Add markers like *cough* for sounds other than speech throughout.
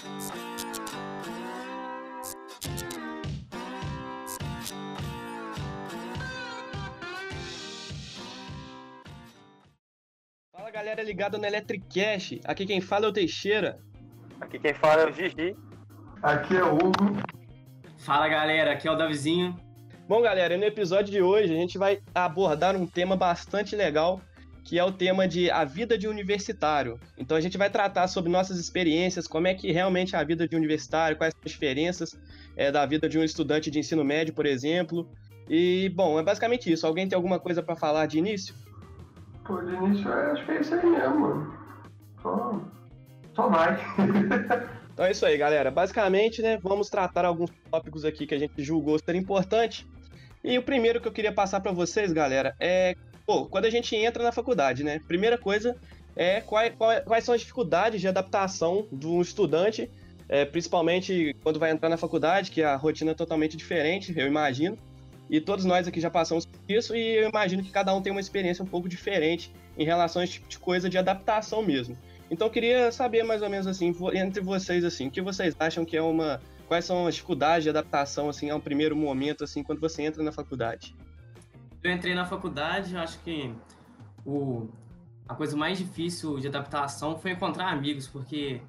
Fala galera ligada no Electricast, aqui quem fala é o Teixeira. Aqui quem fala é o Gigi. Aqui é o Hugo. Fala galera, aqui é o Davizinho. Bom galera, no episódio de hoje a gente vai abordar um tema bastante legal, que é o tema de a vida de universitário. Então a gente vai tratar sobre nossas experiências, como é que realmente é a vida de universitário, quais são as diferenças é, da vida de um estudante de ensino médio, por exemplo. E bom, é basicamente isso. Alguém tem alguma coisa para falar de início? Pô, de início, acho que é isso aí mesmo. Só, só vai. *laughs* Então é isso aí, galera. Basicamente, né, vamos tratar alguns tópicos aqui que a gente julgou ser importante. E o primeiro que eu queria passar para vocês, galera, é pô, quando a gente entra na faculdade, né? Primeira coisa é quais, quais são as dificuldades de adaptação do estudante, é, principalmente quando vai entrar na faculdade, que a rotina é totalmente diferente, eu imagino. E todos nós aqui já passamos por isso, e eu imagino que cada um tem uma experiência um pouco diferente em relação a esse tipo de coisa de adaptação mesmo. Então eu queria saber mais ou menos assim, entre vocês assim, o que vocês acham que é uma quais são as dificuldades de adaptação assim ao primeiro momento assim quando você entra na faculdade? Eu entrei na faculdade, eu acho que o a coisa mais difícil de adaptação foi encontrar amigos, porque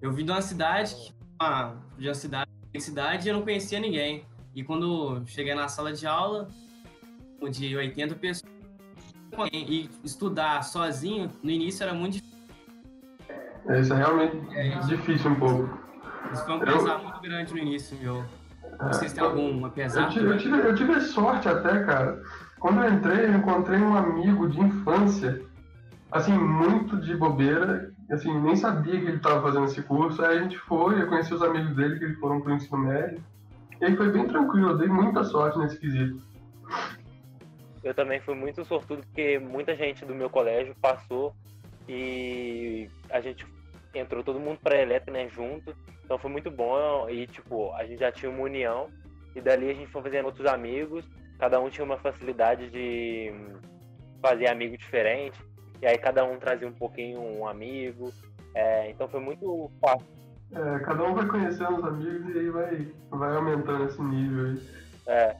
eu vim de uma cidade, uma, de uma cidade, cidade e eu não conhecia ninguém. E quando cheguei na sala de aula, de 80 pessoas, e estudar sozinho, no início era muito difícil. É, isso é realmente é, difícil um pouco. Isso foi um pesar eu... muito grande no início, meu. Vocês têm algum pesar? Eu tive, eu, tive, eu tive sorte até, cara. Quando eu entrei, eu encontrei um amigo de infância, assim, muito de bobeira, assim, nem sabia que ele estava fazendo esse curso. Aí a gente foi, eu conheci os amigos dele que foram pro ensino médio. E aí foi bem tranquilo, eu dei muita sorte nesse quesito. Eu também fui muito sortudo porque muita gente do meu colégio passou e a gente entrou todo mundo para elétrica, né, junto. Então foi muito bom e tipo, a gente já tinha uma união e dali a gente foi fazendo outros amigos, cada um tinha uma facilidade de fazer amigo diferente. E aí cada um trazia um pouquinho um amigo. É, então foi muito fácil é, cada um vai conhecendo os amigos e aí vai, vai aumentando esse nível aí. É.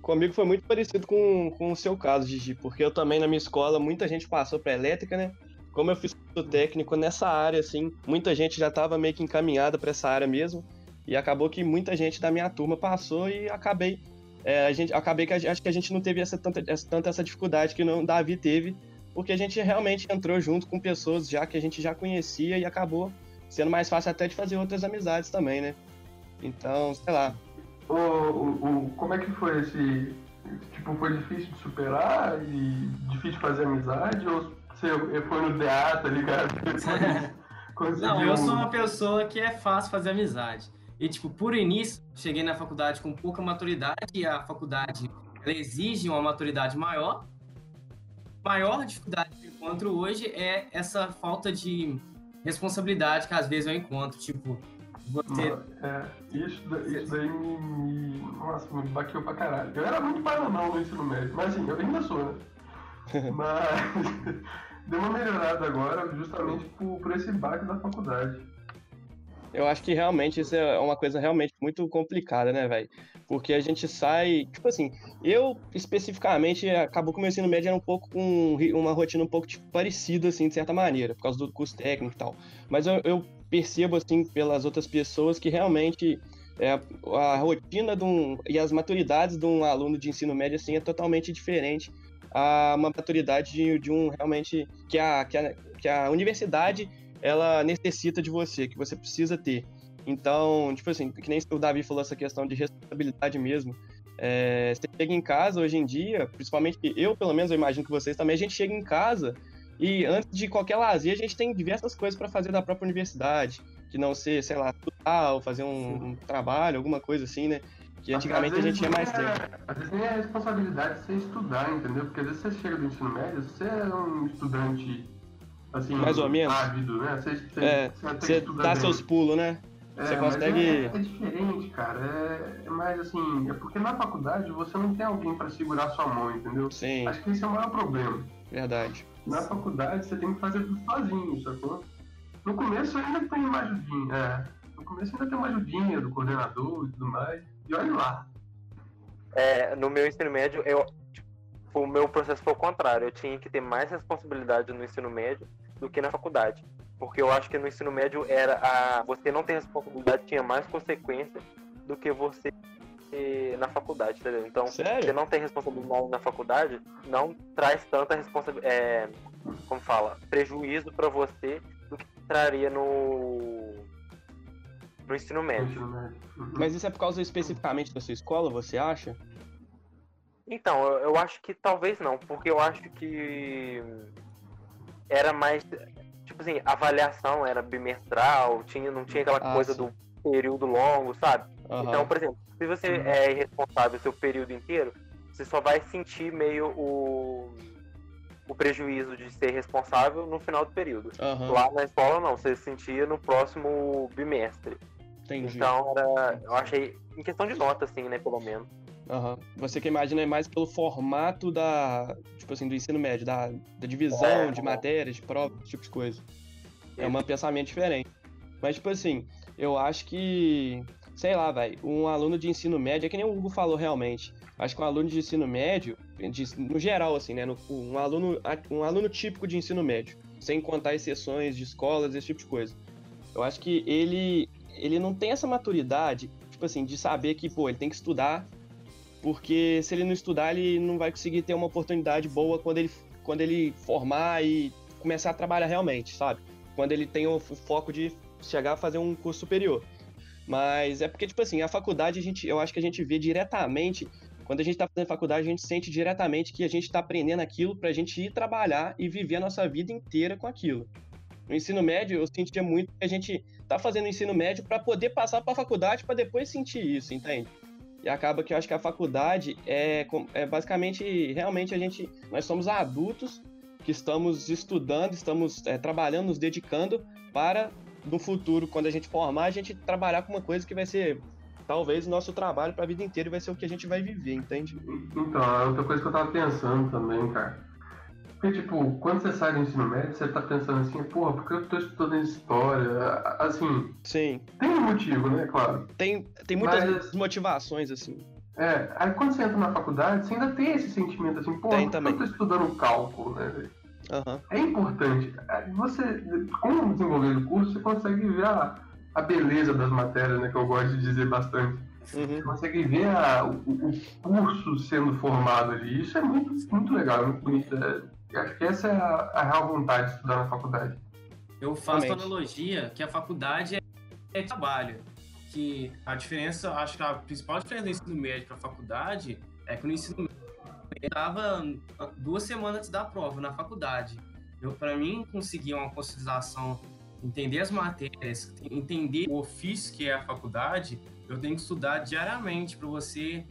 Comigo foi muito parecido com, com o seu caso, Gigi, porque eu também na minha escola, muita gente passou para elétrica, né? Como eu fiz o técnico nessa área, assim, muita gente já estava meio que encaminhada para essa área mesmo. E acabou que muita gente da minha turma passou e acabei. É, a gente, acabei que a, acho que a gente não teve essa, tanta, essa, tanta essa dificuldade que o Davi teve, porque a gente realmente entrou junto com pessoas já que a gente já conhecia e acabou sendo mais fácil até de fazer outras amizades também, né? Então, sei lá. O, o, o, como é que foi esse. Tipo, foi difícil de superar e difícil fazer amizade? Ou você foi no DA, tá ligado? Não, eu sou uma pessoa que é fácil fazer amizade. E, tipo, por início, cheguei na faculdade com pouca maturidade e a faculdade ela exige uma maturidade maior. A maior dificuldade que eu encontro hoje é essa falta de responsabilidade que às vezes eu encontro, tipo, você... É, isso, isso daí me, me, Nossa, me baqueou pra caralho. Eu era muito bananão no ensino médio, mas assim, eu ainda sou, né? *laughs* mas deu uma melhorada agora justamente por, por esse baque da faculdade. Eu acho que realmente isso é uma coisa realmente muito complicada, né, velho? Porque a gente sai, tipo assim, eu especificamente acabou que o meu ensino médio era um pouco com uma rotina um pouco tipo, parecida, assim, de certa maneira, por causa do curso técnico e tal. Mas eu, eu percebo, assim, pelas outras pessoas que realmente é, a rotina um, e as maturidades de um aluno de ensino médio, assim, é totalmente diferente a uma maturidade de, de um realmente que a, que a, que a universidade ela necessita de você, que você precisa ter. Então, tipo assim, que nem o Davi falou essa questão de responsabilidade mesmo. É, você chega em casa hoje em dia, principalmente eu, pelo menos, eu imagino que vocês também, a gente chega em casa e antes de qualquer lazer, a gente tem diversas coisas para fazer da própria universidade, que não ser, sei lá, estudar ou fazer um, um trabalho, alguma coisa assim, né? Que antigamente a gente tinha mais é, tempo. Às vezes nem é a responsabilidade de você estudar, entendeu? Porque às vezes você chega do ensino médio, você é um estudante assim, mais ou menos. ávido, né? Você, você, é, você, você dá seus pulos, né? É, você consegue. É, é, diferente, cara. É, é, mais assim. É porque na faculdade você não tem alguém para segurar sua mão, entendeu? Sim. Acho que esse é o maior problema. Verdade. Na faculdade você tem que fazer tudo sozinho, sacou? No começo ainda tem uma ajudinha, é. No começo ainda tem uma ajudinha do coordenador e tudo mais. E olha lá. É, no meu ensino médio, eu, tipo, o meu processo foi o contrário. Eu tinha que ter mais responsabilidade no ensino médio do que na faculdade. Porque eu acho que no ensino médio era a. Você não ter responsabilidade tinha mais consequência do que você na faculdade, entendeu? Então, Sério? você não tem responsabilidade na faculdade, não traz tanta responsabilidade. É, como fala? Prejuízo para você do que traria no. No ensino médio. Uhum. Mas isso é por causa especificamente da sua escola, você acha? Então, eu, eu acho que talvez não, porque eu acho que era mais. Tipo assim, a avaliação era bimestral, tinha, não tinha aquela Ah, coisa sim. do período longo, sabe? Aham. Então, por exemplo, se você é irresponsável o seu período inteiro, você só vai sentir meio o, o prejuízo de ser responsável no final do período. Aham, Lá na escola não, você sentia no próximo bimestre. Entendi. Então era. Eu achei. Em questão de nota, assim, né, pelo menos. Aham. Você que imagina é mais pelo formato da, tipo assim, do ensino médio, da, da divisão É. de matérias, de provas, esse tipo de coisa. É um pensamento diferente. Mas, tipo assim, eu acho que, sei lá, velho, um aluno de ensino médio, é que nem o Hugo falou realmente. Acho que um aluno de ensino médio, de- no geral, assim, né? no- um, aluno, um aluno típico de ensino médio, sem contar exceções de escolas, esse tipo de coisa. Eu acho que ele, ele não tem essa maturidade, tipo assim, de saber que, pô, ele tem que estudar, porque se ele não estudar, ele não vai conseguir ter uma oportunidade boa quando ele, quando ele formar e começar a trabalhar realmente, sabe? Quando ele tem o foco de chegar a fazer um curso superior. Mas é porque, tipo assim, a faculdade, a gente, eu acho que a gente vê diretamente, quando a gente tá fazendo faculdade, a gente sente diretamente que a gente tá aprendendo aquilo pra gente ir trabalhar e viver a nossa vida inteira com aquilo. No ensino médio, eu sentia muito que a gente tá fazendo ensino médio pra poder passar pra faculdade pra depois sentir isso, entende? E acaba que eu acho que a faculdade é, é basicamente, realmente a gente, nós somos adultos que estamos estudando, estamos é, trabalhando, nos dedicando para no futuro, quando a gente formar, a gente trabalhar com uma coisa que vai ser talvez o nosso trabalho para a vida inteira vai ser o que a gente vai viver, entende? Então, é outra coisa que eu tava pensando também, cara. Porque, tipo, quando você sai do ensino médio, você tá pensando assim, porra, por que eu tô estudando história? Assim, Sim, tem um motivo, né, claro. tem, tem muitas Mas- motivações assim. É, aí quando você entra na faculdade, você ainda tem esse sentimento assim, pô, Tem por que também. eu tô estudando cálculo, né? Aham. É importante. É, Você, com o desenvolver do curso, você consegue ver a, a beleza das matérias, né, que eu gosto de dizer bastante. Uhum. Você consegue ver a- o, o curso sendo formado ali. Isso é muito, muito legal, é muito bonito. É, acho que essa é a, a real vontade de estudar na faculdade. Eu faço Realmente. analogia que a faculdade é, é trabalho. Que a diferença, acho que a principal diferença do ensino médio para a faculdade é que no ensino médio eu estava duas semanas antes da prova na faculdade. Eu, para mim, conseguir uma conscientização, entender as matérias, entender o ofício que é a faculdade, eu tenho que estudar diariamente para você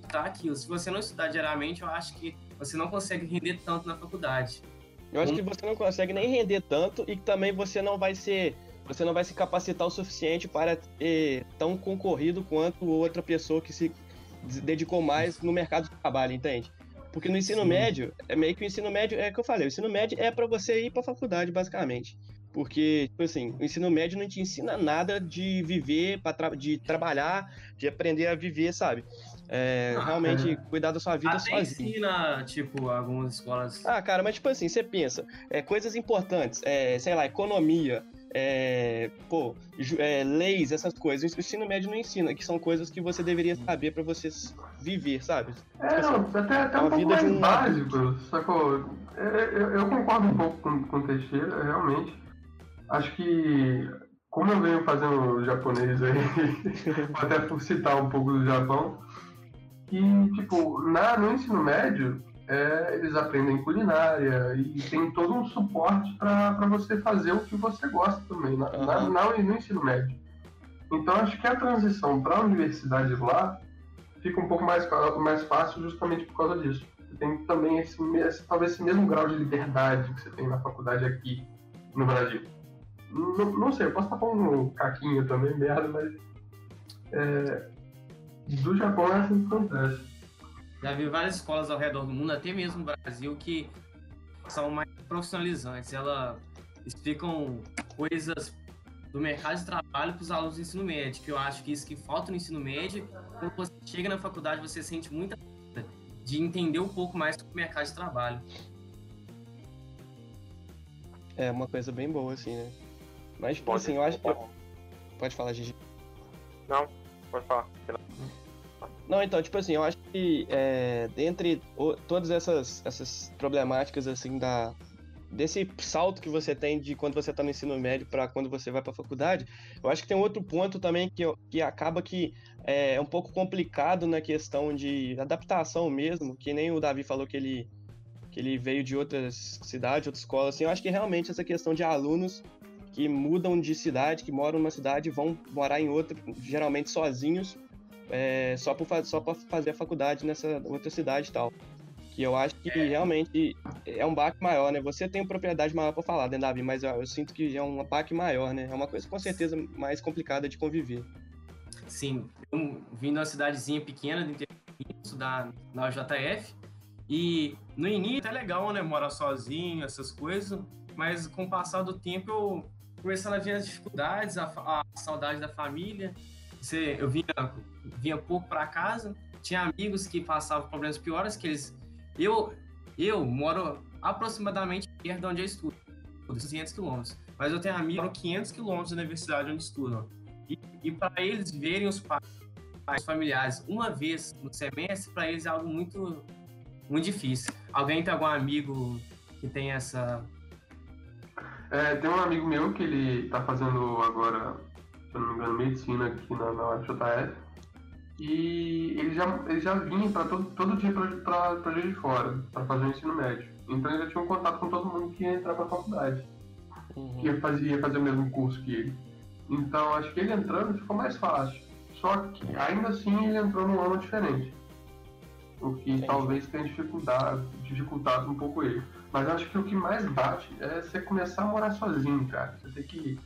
estudar aquilo. Se você não estudar diariamente, eu acho que você não consegue render tanto na faculdade. Eu acho que você não consegue nem render tanto e que também você não vai ser. Você não vai se capacitar o suficiente para ter tão concorrido quanto outra pessoa que se dedicou mais no mercado de trabalho, entende? Porque no ensino Sim. médio, é meio que o ensino médio, é o que eu falei, o ensino médio é para você ir para faculdade, basicamente. Porque, tipo assim, o ensino médio não te ensina nada de viver, tra- de trabalhar, de aprender a viver, sabe? É, Ah, realmente cuidar da sua vida Até sozinho. ensina, tipo, algumas escolas Ah, cara, mas tipo assim, você pensa, é, coisas importantes, é, sei lá, economia, é, pô, é, leis, essas coisas, o ensino médio não ensina, que são coisas que você deveria saber pra você viver, sabe? É, não, até, até é um uma pouco vida de mais um básico, sacou? É, Eu, eu concordo um pouco com, com o Teixeira, realmente. Acho que, como eu venho fazendo japonês aí, *laughs* até por citar um pouco do Japão, que, tipo, na, no ensino médio, é, eles aprendem culinária e tem todo um suporte para você fazer o que você gosta também, na, na- Aham. na- no ensino médio. Então, acho que a transição para a universidade lá fica um pouco mais, mais fácil justamente por causa disso. Você tem também esse, esse- talvez esse mesmo grau de liberdade que você tem na faculdade aqui no Brasil. Não, não sei, eu posso estar falando caquinho também, merda, mas é, do Japão é assim que acontece. Já vi várias escolas ao redor do mundo, até mesmo no Brasil, que são mais profissionalizantes. Elas explicam coisas do mercado de trabalho para os alunos do ensino médio, que eu acho que isso que falta no ensino médio, quando você chega na faculdade, você sente muita de entender um pouco mais sobre o mercado de trabalho. É uma coisa bem boa, assim, né? Mas, tipo assim, eu acho que. Pode falar, Gigi. Não, pode falar. Não, então, tipo assim, eu acho que é, dentre o, todas essas, essas problemáticas, assim, da, desse salto que você tem de quando você está no ensino médio para quando você vai para a faculdade, eu acho que tem outro ponto também que, que acaba que é, é um pouco complicado na questão de adaptação mesmo, que nem o Davi falou que ele, que ele veio de outras cidades, outras escolas, assim, eu acho que realmente essa questão de alunos que mudam de cidade, que moram numa cidade e vão morar em outra, geralmente sozinhos, é, só para só fazer a faculdade nessa outra cidade e tal. Que eu acho que realmente é um baque maior, né? Você tem propriedade maior para falar, né, Davi? Mas eu, eu, sinto que é um baque maior, né? É uma coisa com certeza mais complicada de conviver. Sim, eu vim de uma cidadezinha pequena do interior, estudar na UJF. E no início é legal, né? Morar sozinho, essas coisas. Mas com o passar do tempo eu começando a ver as dificuldades, a, a saudade da família. Você, eu vinha, vinha pouco para casa, tinha amigos que passavam problemas piores, que eles... Eu, eu moro aproximadamente perto de onde eu estudo, 200 quilômetros. Mas eu tenho amigos que 500 quilômetros da universidade onde estudam. E, e para eles verem os pais, os familiares uma vez no semestre, para eles é algo muito, muito difícil. Alguém tem algum amigo que tem essa é, tem um amigo meu que ele tá fazendo agora, se eu não me engano, medicina aqui na, na UFJF. E ele já, ele já vinha para todo, todo dia para pra Juiz de Fora, para fazer o ensino médio. Então ele já tinha um contato com todo mundo que ia entrar pra faculdade. Uhum. Que ia fazer, ia fazer o mesmo curso que ele. Então acho que ele entrando ficou mais fácil. Só que ainda assim ele entrou num ano diferente. O que Entendi. talvez tenha dificultado, dificultado um pouco ele. Mas acho que o que mais bate é você começar a morar sozinho, cara. Você tem que,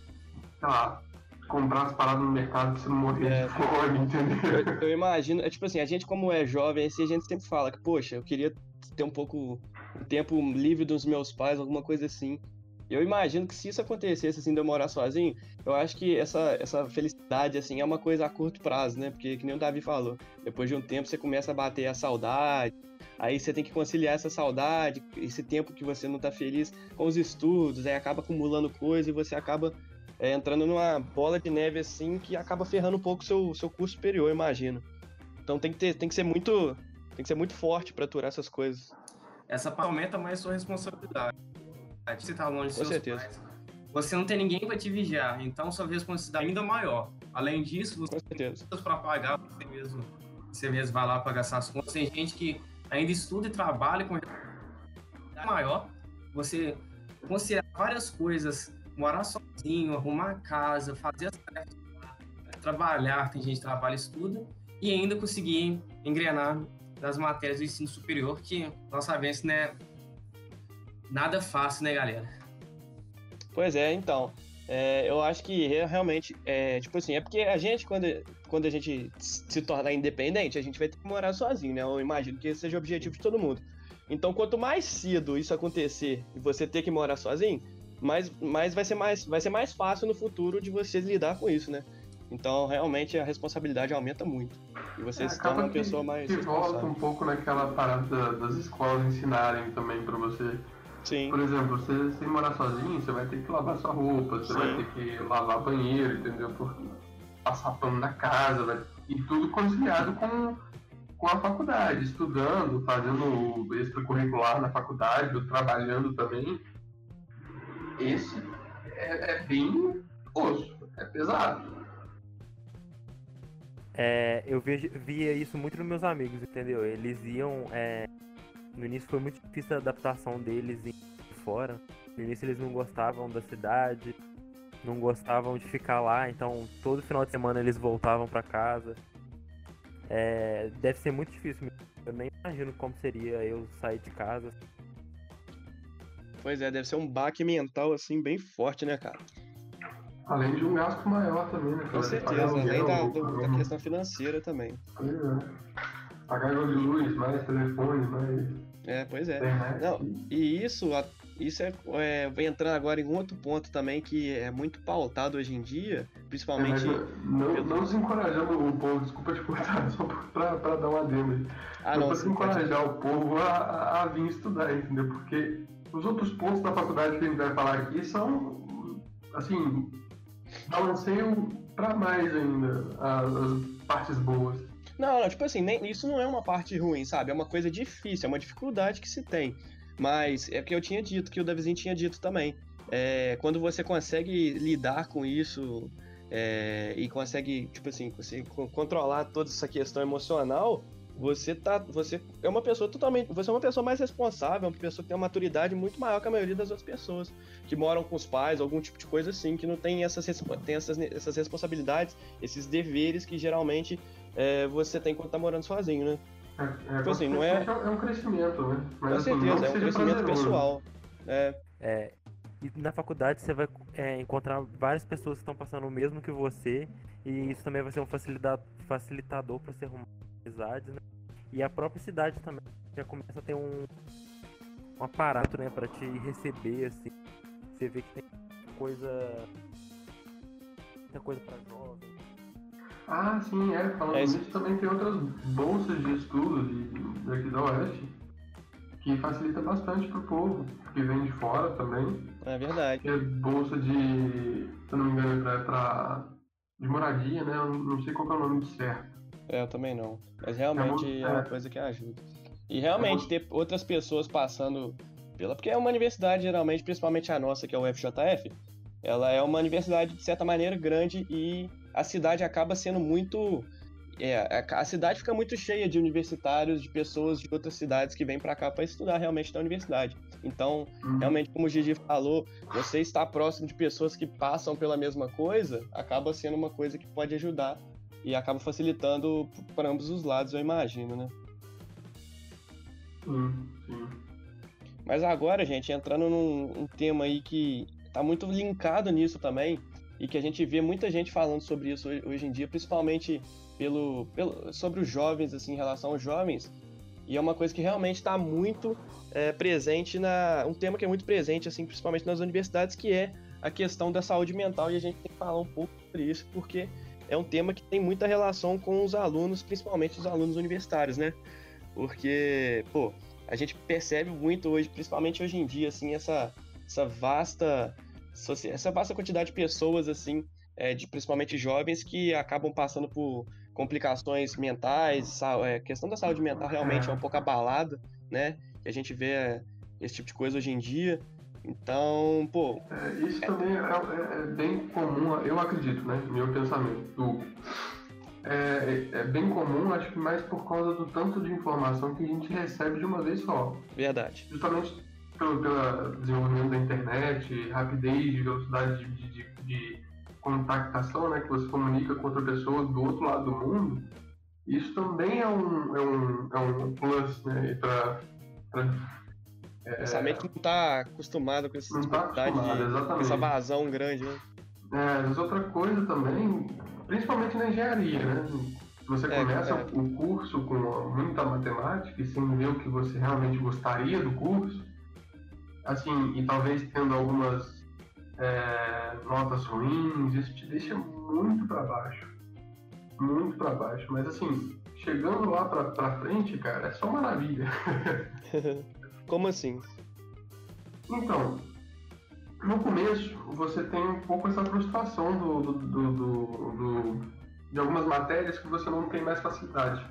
sei lá, comprar as paradas no mercado pra você não morrer é, de fome, entendeu? Eu, eu, imagino, é tipo assim, a gente como é jovem, assim, a gente sempre fala que, poxa, eu queria ter um pouco um tempo livre dos meus pais, alguma coisa assim. Eu imagino que se isso acontecesse, assim, de eu morar sozinho, eu acho que essa, essa felicidade, assim, é uma coisa a curto prazo, né? Porque, que nem o Davi falou, depois de um tempo você começa a bater a saudade, aí você tem que conciliar essa saudade, esse tempo que você não tá feliz com os estudos, aí acaba acumulando coisa e você acaba é, entrando numa bola de neve, assim, que acaba ferrando um pouco o seu, seu curso superior, imagino. Então tem que, ter, tem que ser muito tem que ser muito forte para aturar essas coisas. Essa aumenta mais sua responsabilidade você tá longe dos Com seus certeza. pais. Você não tem ninguém para te vigiar, então sua responsabilidade é ainda maior. Além disso, você tem coisas para pagar, você mesmo, você mesmo vai lá pagar essas contas. Tem gente que ainda estuda e trabalha com maior. Você considerar várias coisas, morar sozinho, arrumar casa, fazer as tarefas, trabalhar, tem gente que trabalha e estuda, e ainda conseguir engrenar nas matérias do ensino superior, que nós sabemos, né, nada fácil, né, galera? Pois é, então. É, eu acho que realmente, é, tipo assim, é porque a gente, quando, quando a gente se tornar independente, a gente vai ter que morar sozinho, né? Eu imagino que esse seja o objetivo de todo mundo. Então, quanto mais cedo isso acontecer e você ter que morar sozinho, mais, mais, vai, ser mais vai ser mais fácil no futuro de você lidar com isso, né? Então, realmente, a responsabilidade aumenta muito. E você é, se torna uma pessoa mais. Que volta um pouco naquela parada das escolas ensinarem também para você Sim. Por exemplo, você, você morar sozinho, você vai ter que lavar sua roupa, você Sim. vai ter que lavar banheiro, entendeu? Porque passar pano na casa, vai... e tudo conciliado com, com a faculdade, estudando, fazendo extracurricular na faculdade, trabalhando também. Esse é, é bem osso, é pesado. É, eu vejo, via isso muito nos meus amigos, entendeu? Eles iam é, no início foi muito difícil a adaptação deles em fora. No início eles não gostavam da cidade, não gostavam de ficar lá, então todo final de semana eles voltavam para casa. É, deve ser muito difícil. Eu nem imagino como seria eu sair de casa. Pois é, deve ser um baque mental assim bem forte, né, cara? Além de um gasto maior também, né? Com certeza, além da, do, da questão financeira também. Pois é pagar de luz, mais telefone, mais. É, pois é. Não, e isso, isso é, é entrando agora em outro ponto também que é muito pautado hoje em dia, principalmente. É, não, pelo... não desencorajando o povo, desculpa te cortar, *laughs* só pra, pra dar uma demo. Ah, não, não encorajar pode... o povo a, a, vir estudar, entendeu? Porque os outros pontos da faculdade que a gente vai falar aqui são, assim, balanceiam pra mais ainda as, as partes boas. Não, não, tipo assim, nem, isso não é uma parte ruim, sabe? É uma coisa difícil, é uma dificuldade que se tem. Mas é que eu tinha dito, que o Davizinho tinha dito também. É, quando você consegue lidar com isso é, e consegue, tipo assim, controlar toda essa questão emocional, você tá. Você é uma pessoa totalmente. Você é uma pessoa mais responsável, uma pessoa que tem uma maturidade muito maior que a maioria das outras pessoas. Que moram com os pais, algum tipo de coisa assim, que não tem essas, tem essas, essas responsabilidades, esses deveres que geralmente é, você tem quando tá morando sozinho, né? É, é, tipo assim, não é... é um crescimento, né? Mas, Com assim, certeza, é um crescimento pessoal. É. é. E na faculdade você vai é, encontrar várias pessoas que estão passando o mesmo que você, e isso também vai ser um facilitador para você arrumar amizades, né? E a própria cidade também já começa a ter um, um aparato, né, para te receber, assim. Você vê que tem coisa. muita coisa para jovens ah, sim, é. Falando é isso também tem outras bolsas de estudo de, daqui da Oeste que facilita bastante pro povo, que vem de fora também. É verdade. É bolsa de, se eu não me engano, é pra, de moradia, né? Eu não sei qual é o nome certo. É, eu também não. Mas realmente é, é uma coisa que ajuda. E realmente é ter outras pessoas passando pela. Porque é uma universidade, geralmente, principalmente a nossa, que é o FJF, ela é uma universidade, de certa maneira, grande e a cidade acaba sendo muito. É, a cidade fica muito cheia de universitários, de pessoas de outras cidades que vêm para cá para estudar realmente na universidade. Então, uhum. realmente, como o Gigi falou, você estar próximo de pessoas que passam pela mesma coisa acaba sendo uma coisa que pode ajudar e acaba facilitando para ambos os lados, eu imagino, né? Sim, sim. Mas agora, gente, entrando num um tema aí que tá muito linkado nisso também, e que a gente vê muita gente falando sobre isso hoje em dia, principalmente pelo, pelo sobre os jovens, assim, em relação aos jovens. E é uma coisa que realmente está muito é, presente na. Um tema que é muito presente, assim, principalmente nas universidades, que é a questão da saúde mental. E a gente tem que falar um pouco sobre isso, porque é um tema que tem muita relação com os alunos, principalmente os alunos universitários, né? Porque, pô, a gente percebe muito hoje, principalmente hoje em dia, assim, essa, essa vasta essa vasta quantidade de pessoas, assim, é, de principalmente jovens, que acabam passando por complicações mentais, a é, questão da saúde mental realmente é um pouco abalada, né? E a gente vê é, esse tipo de coisa hoje em dia. Então, pô. É, isso também é, é, é, bem comum, eu acredito, né? Meu pensamento. É, é, bem comum, acho que mais por causa do tanto de informação que a gente recebe de uma vez só. Verdade. Justamente pelo, pelo desenvolvimento da internet, rapidez, velocidade de, de, de, contactação, né, que você comunica com outra pessoa do outro lado do mundo, isso também é um, é um, é um plus né, para é, pensamento não está acostumado com essa tá dificuldade, tá essa vazão grande. Né? É, mas outra coisa também, principalmente na engenharia, né? Você é, começa é. o curso com muita matemática e sem ver o que você realmente gostaria do curso, assim, e talvez tendo algumas é, notas ruins, isso te deixa muito para baixo. Muito para baixo. Mas assim, chegando lá pra, pra frente, cara, é só maravilha. *laughs* Como assim? Então, no começo você tem um pouco essa frustração do, do, do, do, de algumas matérias que você não tem mais facilidade.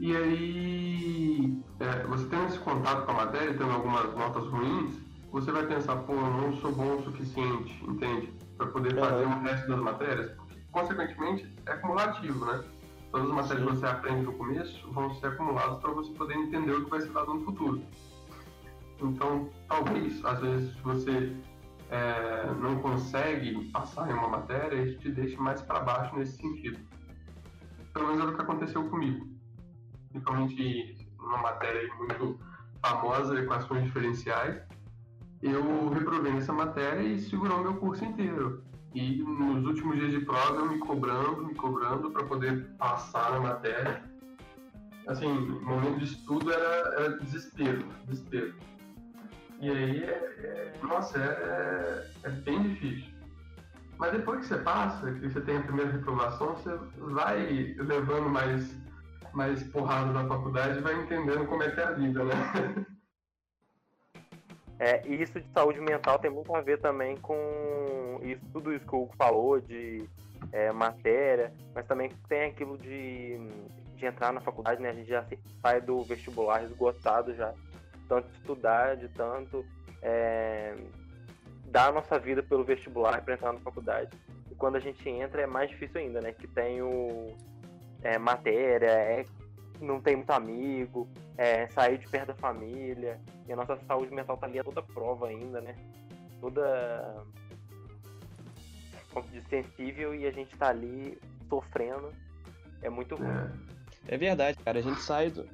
E aí, é, você tendo esse contato com a matéria, tendo algumas notas ruins, você vai pensar, pô, eu não sou bom o suficiente, entende? Para poder fazer o resto das matérias, porque, consequentemente, é acumulativo, né? Todas as matérias Sim. que você aprende no começo vão ser acumuladas para você poder entender o que vai ser dado no futuro. Então, talvez, às vezes, você é, não consegue passar em uma matéria, isso te deixe mais para baixo nesse sentido. Pelo menos é o que aconteceu comigo principalmente numa matéria muito famosa, equações diferenciais, eu reprovei nessa matéria e segurou meu curso inteiro. E nos últimos dias de prova eu me cobrando, me cobrando para poder passar na matéria. Assim, o momento de estudo era, era desespero, desespero. E aí, é, é, nossa, é, é bem difícil. Mas depois que você passa, que você tem a primeira reprovação, você vai levando mais, mais porrada na faculdade vai entendendo como é que é a vida, né? É, e isso de saúde mental tem muito a ver também com isso, tudo isso que o Hugo falou de é, matéria, mas também tem aquilo de, de entrar na faculdade, né? A gente já sai do vestibular esgotado já, tanto estudar, de tanto é, dar a nossa vida pelo vestibular para entrar na faculdade. E quando a gente entra é mais difícil ainda, né? Que tem o é, matéria, é não tem muito amigo, é, sair de perto da família, e a nossa saúde mental tá ali a toda prova ainda, né? Toda sensível e a gente tá ali sofrendo. É muito ruim. É, é verdade, cara. A gente sai do.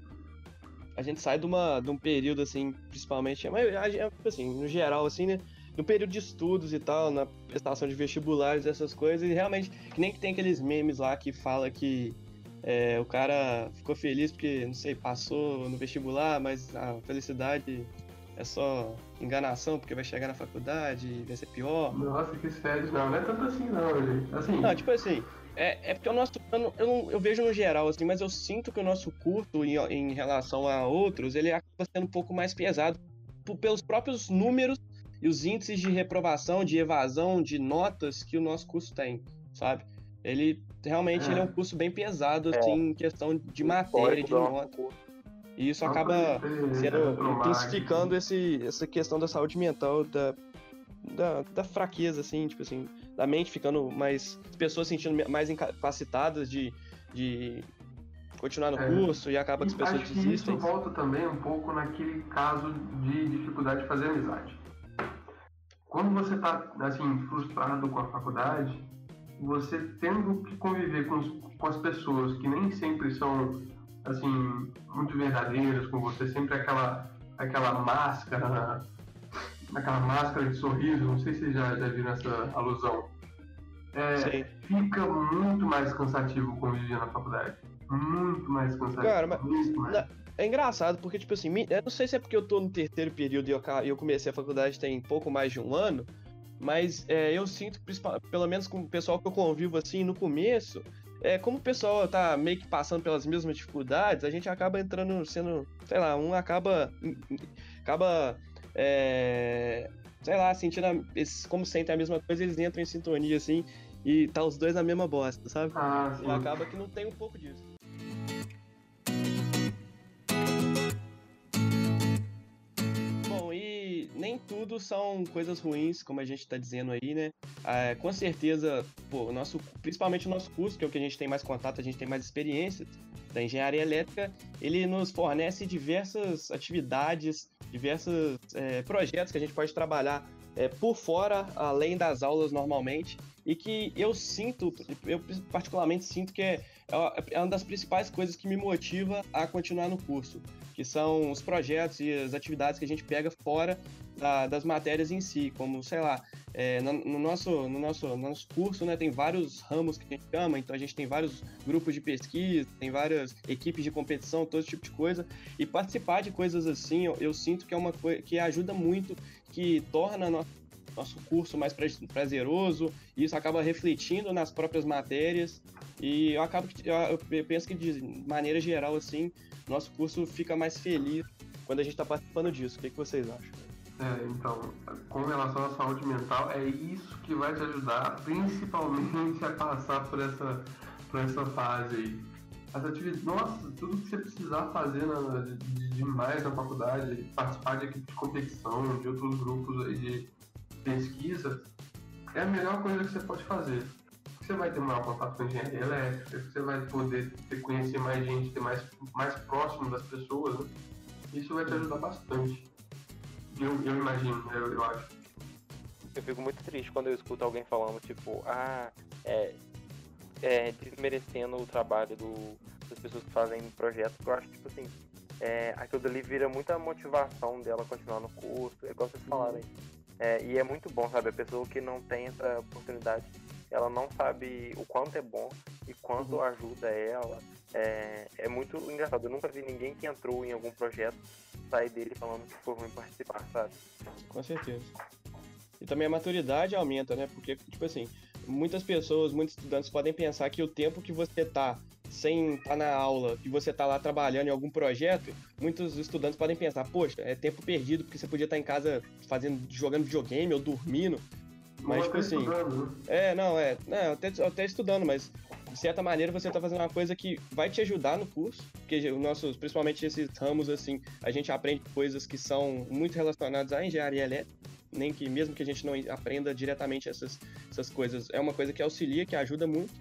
A gente sai de, uma, de um período, assim, principalmente. Mas, assim, no geral, assim, né? No período de estudos e tal, na prestação de vestibulares, essas coisas, e realmente, que nem que tem aqueles memes lá que fala que é, o cara ficou feliz porque, não sei, passou no vestibular, mas a felicidade é só enganação, porque vai chegar na faculdade e vai ser pior. Nossa, que sério, não, não é tanto assim não, gente. Assim... Não, tipo assim, é, é porque o nosso. Eu, eu, eu, vejo no geral, assim, mas eu sinto que o nosso curso, em, em relação a outros, ele acaba sendo um pouco mais pesado por, pelos próprios números e os índices de reprovação, de evasão, de notas que o nosso curso tem, sabe? Ele realmente é. ele é um curso bem pesado, é. assim, em questão de matéria, de nota. E isso acaba sendo intensificando esse, essa questão da saúde mental, da, da, da, fraqueza, assim, tipo assim, da mente ficando mais. As pessoas sentindo mais incapacitadas de, de continuar no é. curso e acaba que as pessoas acho desistem. Que isso volta também um pouco naquele caso de dificuldade de fazer amizade. Quando você está assim, frustrado com a faculdade, você tendo que conviver com, os, com as pessoas que nem sempre são assim muito verdadeiras com você, sempre aquela aquela máscara, aquela máscara de sorriso, não sei se vocês já, já viram essa alusão. É, fica muito mais cansativo conviver na faculdade. Muito mais cansativo. Cara, mas mais. é engraçado, porque, tipo assim, eu não sei se é porque eu tô no terceiro período e eu, eu comecei a faculdade tem pouco mais de um ano, mas é, eu sinto, pelo menos com o pessoal que eu convivo assim no começo, é, como o pessoal tá meio que passando pelas mesmas dificuldades, a gente acaba entrando, sendo, sei lá, um acaba. acaba. É, sei lá, sentindo. A, como sentem a mesma coisa, eles entram em sintonia assim e tá os dois na mesma bosta, sabe? Ah, e acaba que não tem um pouco disso. Nem tudo são coisas ruins, como a gente está dizendo aí, né? É, com certeza, pô, nosso, principalmente o nosso curso, que é o que a gente tem mais contato, a gente tem mais experiência da engenharia elétrica, ele nos fornece diversas atividades, diversos é, projetos que a gente pode trabalhar é, por fora, além das aulas normalmente, e que eu sinto, eu particularmente sinto que é, é uma das principais coisas que me motiva a continuar no curso, que são os projetos e as atividades que a gente pega fora da, das matérias em si, como, sei lá, é, no, no, nosso, no, nosso, no nosso curso né, tem vários ramos que a gente chama, então a gente tem vários grupos de pesquisa, tem várias equipes de competição, todo tipo de coisa, e participar de coisas assim, eu, eu sinto que é uma coisa que ajuda muito, que torna nosso nosso curso mais prazeroso, e isso acaba refletindo nas próprias matérias, e eu acabo eu penso que de maneira geral assim, nosso curso fica mais feliz quando a gente está participando disso. O que, que vocês acham? É, então, com relação à saúde mental, é isso que vai te ajudar, principalmente a passar por essa, por essa fase aí. As atividades, nossa, tudo que você precisar fazer na, de, de mais na faculdade, participar de equipe de competição, de outros grupos de, pesquisa, é a melhor coisa que você pode fazer. Você vai ter maior contato com engenharia elétrica, você vai poder ter, conhecer mais gente, ter mais, mais próximo das pessoas. Né? Isso vai te ajudar bastante. Eu, eu imagino, eu, eu acho. Eu fico muito triste quando eu escuto alguém falando, tipo, ah, é, é desmerecendo o trabalho do, das pessoas que fazem projetos. Eu acho, tipo assim, é, aquilo dali vira muita motivação dela continuar no curso, é igual vocês falaram. É, e é muito bom, sabe? A pessoa que não tem essa oportunidade, ela não sabe o quanto é bom e quanto uhum. ajuda ela é, é muito engraçado. Eu nunca vi ninguém que entrou em algum projeto sair dele falando que foi ruim participar, sabe? Com certeza. E também a maturidade aumenta, né? Porque, tipo assim, muitas pessoas, muitos estudantes podem pensar que o tempo que você tá sem estar tá na aula, que você tá lá trabalhando em algum projeto, muitos estudantes podem pensar, poxa, é tempo perdido porque você podia estar tá em casa fazendo, jogando videogame ou dormindo. Mas, tipo assim. Estudando. Né? É, não, é. Não, até, até estudando, mas de certa maneira você está fazendo uma coisa que vai te ajudar no curso, porque os nossos, principalmente esses ramos assim, a gente aprende coisas que são muito relacionadas à engenharia elétrica, nem que mesmo que a gente não aprenda diretamente essas, essas coisas, é uma coisa que auxilia, que ajuda muito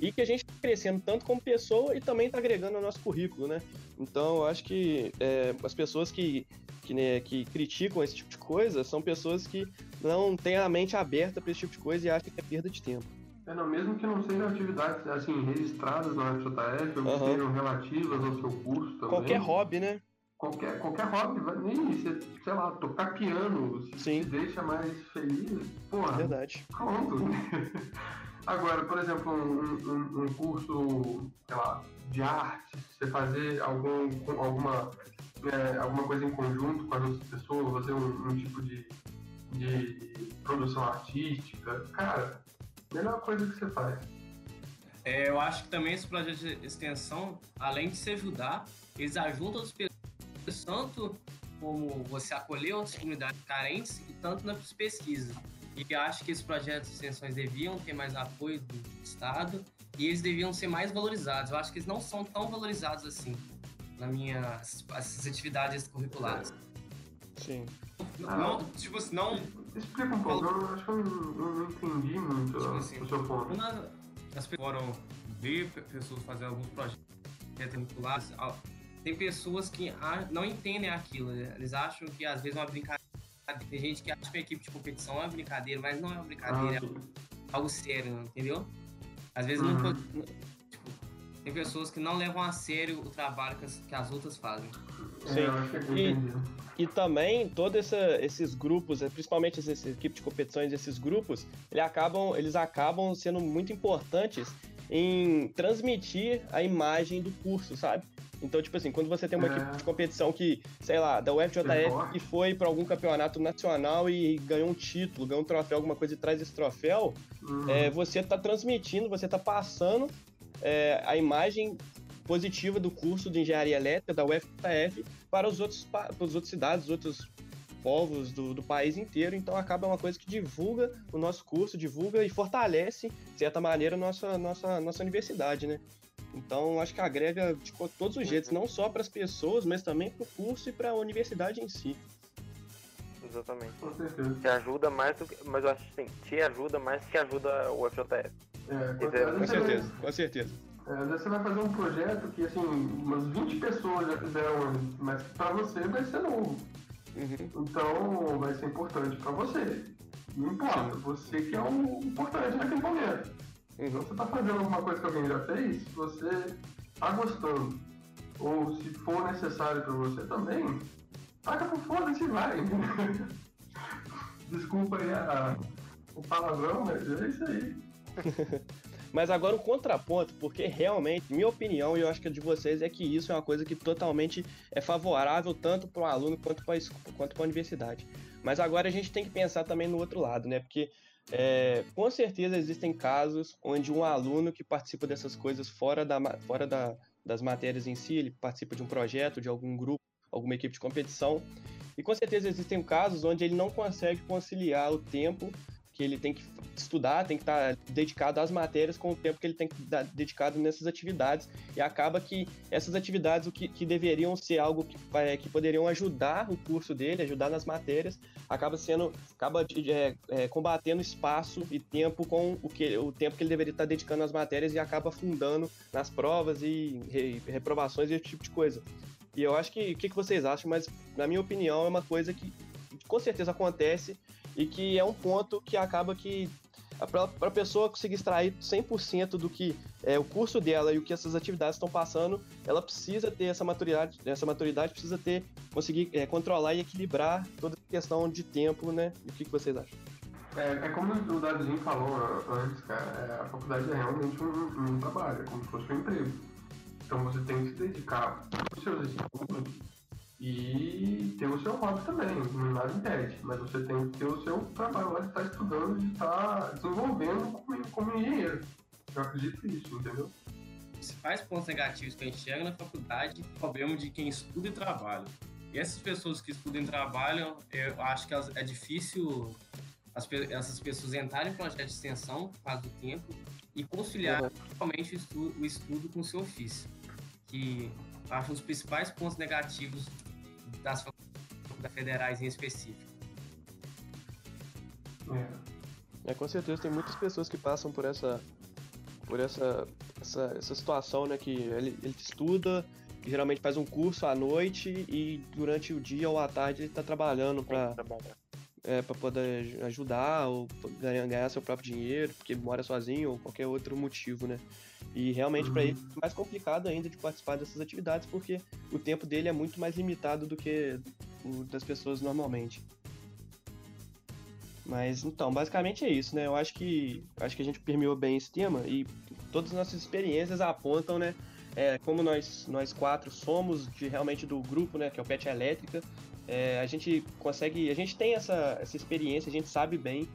e que a gente está crescendo tanto como pessoa e também está agregando ao nosso currículo, né? Então, eu acho que é, as pessoas que, que, né, que criticam esse tipo de coisa são pessoas que não têm a mente aberta para esse tipo de coisa e acham que é perda de tempo. É, não, mesmo que não sejam atividades assim registradas na FJF ou que uhum. sejam relativas ao seu curso também. Qualquer hobby, né? Qualquer, qualquer hobby, nem você, sei lá, tocar piano, se Sim. te deixa mais feliz, porra. Verdade. Pronto. *laughs* Agora, por exemplo, um, um, um, curso, sei lá, de arte, você fazer algum, alguma, é, alguma coisa em conjunto com as outras pessoas, fazer um, um tipo de, de produção artística, cara, melhor coisa que você faz. É, eu acho que também esse projeto de extensão, além de se ajudar, eles ajudam as pessoas tanto como você acolher outras comunidades carentes e tanto nas pesquisas. E acho que esses projetos de extensões deviam ter mais apoio do Estado e eles deviam ser mais valorizados. Eu acho que eles não são tão valorizados assim na minha as atividades curriculares. Sim. Não, tipo não. Explica um pouco, eu acho que eu não, não entendi muito tipo assim, o seu ponto. as pessoas foram ver pessoas fazer alguns projetos curriculares. Tem pessoas que não entendem aquilo, né? eles acham que às vezes é uma brincadeira tem gente que acha que a equipe de competição é uma brincadeira, mas não é uma brincadeira, ah, é algo sério, entendeu? Às vezes uhum. não, tem pessoas que não levam a sério o trabalho que as, que as outras fazem. Sim. É, e, e também todos esses grupos, é, principalmente essa, essa equipe de competições, esses grupos, eles acabam, eles acabam sendo muito importantes em transmitir a imagem do curso, sabe? Então, tipo assim, quando você tem uma é. equipe de competição que, sei lá, da UFJF que foi para algum campeonato nacional e ganhou um título, ganhou um troféu, alguma coisa e traz esse troféu, uhum. é, você tá transmitindo, você tá passando é, a imagem positiva do curso de engenharia elétrica da UFJF para os outros para as outras cidades, os outros povos do, do país inteiro. Então acaba uma coisa que divulga o nosso curso, divulga e fortalece, de certa maneira, a nossa, nossa, nossa universidade, né? Então, acho que agrega de todos os jeitos, não só para as pessoas, mas também para o curso e para a universidade em si. Exatamente. Com certeza. Te ajuda mais do que. Mas eu acho que sim, te ajuda mais que ajuda o FJF. É, com, com certeza, vai, com certeza. É, às vezes você vai fazer um projeto que, assim, umas 20 pessoas já fizeram mas para você vai ser novo. Uhum. Então, vai ser importante para você. Não importa, sim. você que é o importante naquele momento. Então, você está fazendo alguma coisa que alguém já fez, se você está gostando, ou se for necessário para você também, paga por foda-se e vai. *laughs* Desculpa aí a, o palavrão, mas é isso aí. *laughs* Mas agora o contraponto, porque realmente, minha opinião, e eu acho que a de vocês, é que isso é uma coisa que totalmente é favorável tanto para o aluno quanto para a universidade. Mas agora a gente tem que pensar também no outro lado, né? Porque é, com certeza existem casos onde um aluno que participa dessas coisas fora, da, fora da, das matérias em si, ele participa de um projeto, de algum grupo, alguma equipe de competição, e com certeza existem casos onde ele não consegue conciliar o tempo que ele tem que estudar, tem que estar dedicado às matérias com o tempo que ele tem que estar dedicado nessas atividades. E acaba que essas atividades, o que, que deveriam ser algo que, é, que poderiam ajudar o curso dele, ajudar nas matérias, acaba sendo, acaba é, é, combatendo espaço e tempo com o, que, o tempo que ele deveria estar dedicando às matérias e acaba afundando nas provas e re, reprovações e esse tipo de coisa. E eu acho que, o que, que vocês acham, mas na minha opinião é uma coisa que com certeza acontece e que é um ponto que acaba que para a pessoa conseguir extrair 100% do que é o curso dela e o que essas atividades estão passando, ela precisa ter essa maturidade, essa maturidade precisa ter conseguir é, controlar e equilibrar toda a questão de tempo, né? o que, que vocês acham? É, é como o Dadinho falou antes, cara, é, a faculdade é realmente um, um trabalho, é como se fosse um emprego. Então você tem que se dedicar aos seus estudos e ter o seu hobby também, não nada impede, mas você tem que ter o seu trabalho lá de estar estudando, de estar desenvolvendo como, como engenheiro. Eu acredito nisso, entendeu? principais pontos negativos que a gente chega na faculdade é o problema de quem estuda e trabalha. E essas pessoas que estudam e trabalham, eu acho que é difícil as, essas pessoas entrarem em projeto de extensão por causa do tempo e conciliar uhum. realmente o estudo, o estudo com o seu ofício. Que acho um dos principais pontos negativos das faculdades federais em específico. É. é, com certeza tem muitas pessoas que passam por essa por essa, essa, essa situação, né? Que ele, ele estuda, geralmente faz um curso à noite e durante o dia ou à tarde ele está trabalhando para é, para poder ajudar ou ganhar, ganhar, seu próprio dinheiro, porque mora sozinho ou qualquer outro motivo, né? E realmente uhum. para ele é mais complicado ainda de participar dessas atividades, porque o tempo dele é muito mais limitado do que o das pessoas normalmente. Mas então, basicamente é isso, né? Eu acho que acho que a gente permeou bem esse tema e todas as nossas experiências apontam, né? É, como nós, nós quatro somos de realmente do grupo, né? Que é o Pet Elétrica, é, a gente consegue, a gente tem essa, essa experiência, a gente sabe bem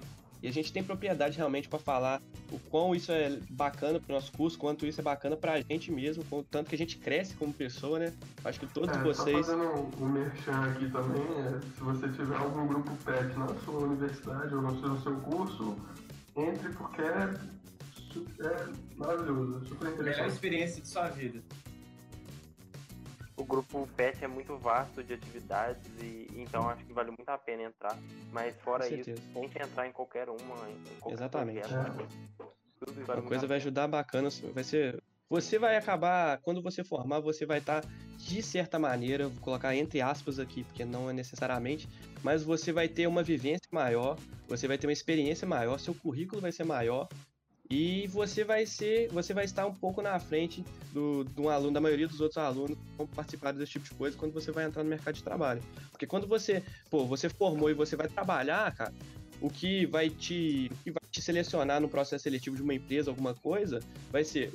e a gente tem propriedade realmente para falar o quão isso é bacana para o nosso curso, quanto isso é bacana para a gente mesmo, o tanto que a gente cresce como pessoa, né? Acho que todos é, vocês. Só fazendo um merchan aqui também, é, se você tiver algum grupo PET na sua universidade ou no seu curso, entre porque é, é maravilhoso, super interessante. Melhor experiência de sua vida o grupo PET é muito vasto de atividades e então acho que vale muito a pena entrar. Mas fora isso, tente entrar em qualquer uma, em qualquer Exatamente. Projeto, tudo vale uma coisa vai ajudar bacana, vai ser você vai acabar, quando você formar, você vai estar, tá, de certa maneira, vou colocar entre aspas aqui, porque não é necessariamente, mas você vai ter uma vivência maior, você vai ter uma experiência maior, seu currículo vai ser maior, e você vai ser, você vai estar um pouco na frente do, do aluno, da maioria dos outros alunos que vão participar desse tipo de coisa quando você vai entrar no mercado de trabalho. Porque quando você, pô, você formou e você vai trabalhar, cara, o que vai te, o que vai te selecionar no processo seletivo de uma empresa, alguma coisa, vai ser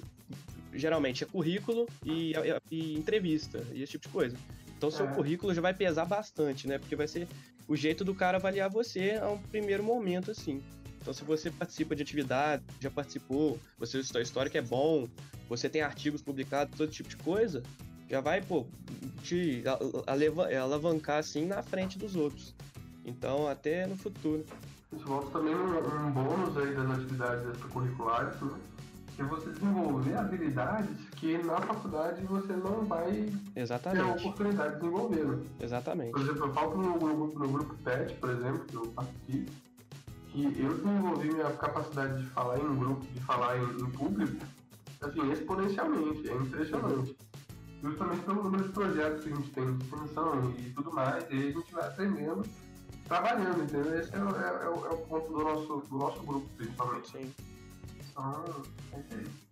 geralmente é currículo e, e, entrevista e esse tipo de coisa. Então seu é. currículo já vai pesar bastante, né? Porque vai ser o jeito do cara avaliar você a um primeiro momento, assim. Então, se você participa de atividade, já participou, você sua história é bom, você tem artigos publicados, todo tipo de coisa, já vai, pô, te alavancar assim na frente dos outros. Então, até no futuro. Isso volta também um, um bônus aí das atividades extracurriculares, né? que é você desenvolver habilidades que na faculdade você não vai Exatamente. ter a oportunidade de desenvolver. Né? Exatamente. Por exemplo, eu falo no, no, no grupo PET, por exemplo, que eu participo, que eu desenvolvi minha capacidade de falar em grupo, de falar em, em público, assim, exponencialmente, é impressionante. Justamente pelo número de projetos que a gente tem de extensão e tudo mais, e aí a gente vai aprendendo, trabalhando, entendeu? Esse é, é, é, o, é o ponto do nosso, do nosso grupo, principalmente. Sim. Então, é isso.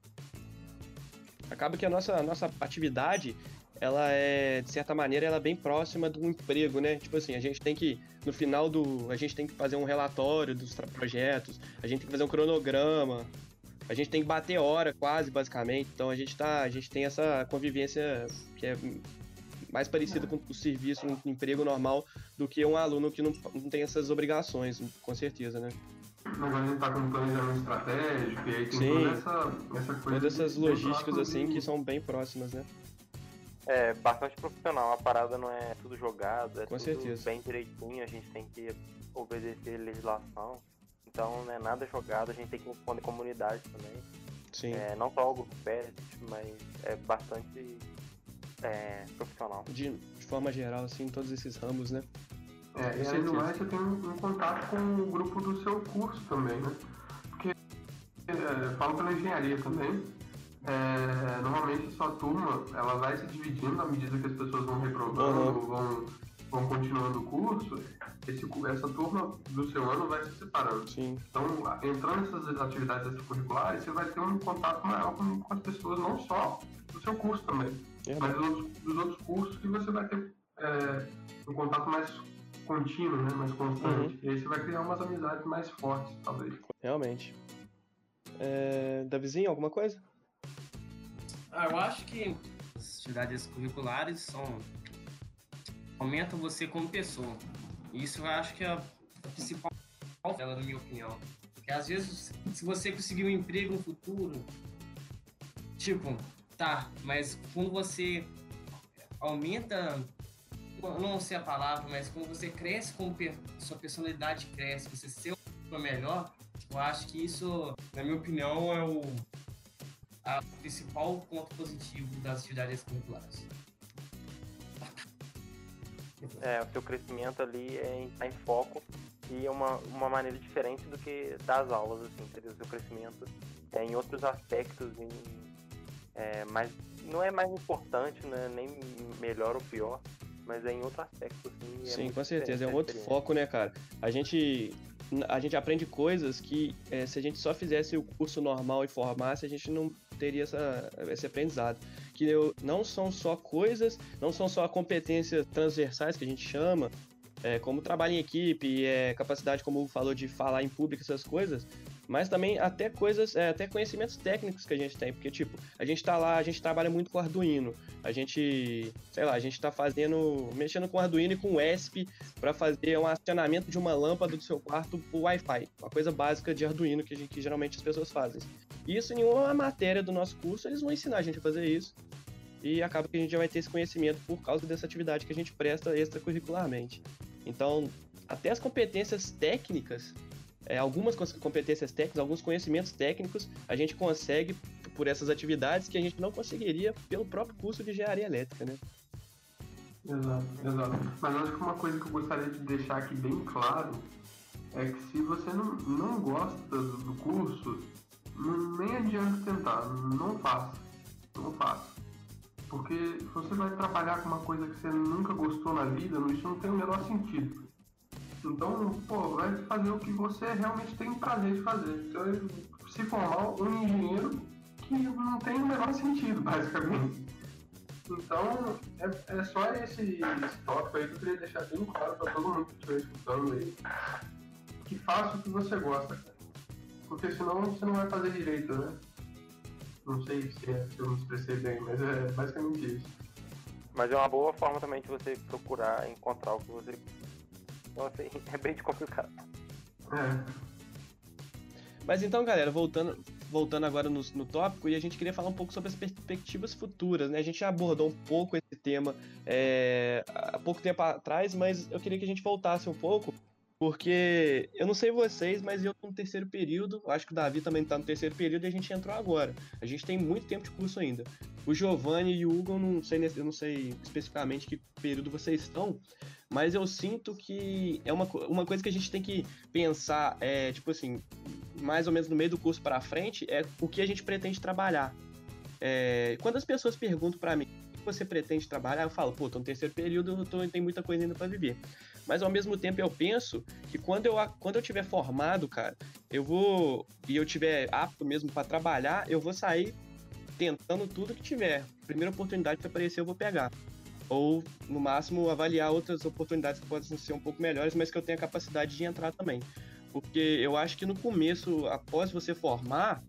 Acaba que a nossa, a nossa atividade ela é, de certa maneira, ela é bem próxima do emprego, né? Tipo assim, a gente tem que, no final do. A gente tem que fazer um relatório dos projetos, a gente tem que fazer um cronograma, a gente tem que bater hora quase, basicamente. Então a gente tá. A gente tem essa convivência que é mais parecida com o serviço, um emprego normal, do que um aluno que não, não tem essas obrigações, com certeza, né? Agora a gente tá com um planejamento estratégico, e aí tem Sim, toda essa, essa coisa. Todas essas logísticas assim que são bem próximas, né? É bastante profissional. A parada não é tudo jogado, é Com tudo certeza. bem direitinho, a gente tem que obedecer legislação. Então não é nada jogado, a gente tem que responder comunidade também. Sim. É, não só o grupo PET, mas é bastante é, profissional. De, de, forma geral, assim, todos esses ramos, né? É, e além do mais, você tem um, um, contato com o grupo do seu curso também, né? Porque, é, falo pela engenharia também, é, normalmente sua turma ela vai se dividindo à medida que as pessoas vão reprovando, uhum. vão, vão continuando o curso, esse, essa turma do seu ano vai se separando. Sim. Então, entrando nessas atividades extracurriculares, você vai ter um contato maior com, com as pessoas, não só do seu curso também, é. mas dos outros, dos outros cursos que você vai ter é, um contato mais contínuo, né, mais constante. Uhum. E aí você vai criar umas amizades mais fortes, talvez. Realmente. É... Davizinho, alguma coisa? Ah, eu acho que atividades curriculares são aumenta você como pessoa. Isso eu acho que é a principal dela, na minha opinião. Porque às vezes, se você conseguir um emprego no futuro, tipo, tá, mas quando você aumenta, não sei a palavra, mas quando você cresce como sua personalidade cresce, você ser uma melhor, eu acho que isso, na minha opinião, é o a principal ponto positivo das atividades curriculares. É, o seu crescimento ali é em, tá em foco e é uma, uma maneira diferente do que das aulas, assim, entendeu? O seu crescimento é em outros aspectos, em, é, mas não é mais importante, né? nem melhor ou pior, mas é em outro aspecto, assim. É Sim, com certeza, é um outro foco, né, cara? A gente a gente aprende coisas que é, se a gente só fizesse o curso normal e formasse, a gente não teria essa, esse aprendizado. Que eu, não são só coisas, não são só competências transversais que a gente chama, é, como trabalho em equipe, é, capacidade, como o falou, de falar em público, essas coisas, mas também até coisas, é, até conhecimentos técnicos que a gente tem, porque, tipo, a gente tá lá, a gente trabalha muito com Arduino, a gente, sei lá, a gente tá fazendo, mexendo com Arduino e com ESP para fazer um acionamento de uma lâmpada do seu quarto por Wi-Fi, uma coisa básica de Arduino que, gente, que geralmente as pessoas fazem. Isso em nenhuma matéria do nosso curso eles vão ensinar a gente a fazer isso, e acaba que a gente já vai ter esse conhecimento por causa dessa atividade que a gente presta extracurricularmente. Então, até as competências técnicas é, algumas competências técnicas, alguns conhecimentos técnicos a gente consegue por essas atividades que a gente não conseguiria pelo próprio curso de engenharia elétrica, né? Exato, exato. Mas acho que uma coisa que eu gostaria de deixar aqui bem claro é que se você não, não gosta do, curso, nem adianta tentar, não faça, não faça. Porque você vai trabalhar com uma coisa que você nunca gostou na vida, isso não tem o menor sentido. Então, pô, vai fazer o que você realmente tem prazer de fazer. Então, se formar um engenheiro que não tem o menor sentido, *laughs* basicamente. Então, é, é só esse, esse tópico aí que eu queria deixar bem claro para todo mundo que estiver escutando aí. Que faça o que você gosta, cara. Porque senão você não vai fazer direito, né? Não sei se, é, se eu me expressei bem, mas é basicamente isso. Mas é uma boa forma também de você procurar encontrar o que você então, assim, é bem complicado. É. Mas então, galera, voltando, voltando agora no, no tópico, e a gente queria falar um pouco sobre as perspectivas futuras, né? A gente já abordou um pouco esse tema é, há pouco tempo atrás, mas eu queria que a gente voltasse um pouco, porque eu não sei vocês, mas eu tô no terceiro período, acho que o Davi também tá no terceiro período e a gente entrou agora. A gente tem muito tempo de curso ainda. O Giovanni e o Hugo, eu não sei, eu não sei especificamente que período vocês estão, mas eu sinto que é uma, uma coisa que a gente tem que pensar, é, tipo assim, mais ou menos no meio do curso para frente, é o que a gente pretende trabalhar. É, quando as pessoas perguntam para mim o que você pretende trabalhar, eu falo, pô, tô no terceiro período, eu tô, tem muita coisa ainda para viver. Mas ao mesmo tempo eu penso que quando eu, quando eu tiver formado, cara, eu vou e eu tiver apto mesmo para trabalhar, eu vou sair tentando tudo que tiver. Primeira oportunidade que aparecer, eu vou pegar. Ou, no máximo, avaliar outras oportunidades que podem ser um pouco melhores, mas que eu tenha capacidade de entrar também. Porque eu acho que no começo, após você formar,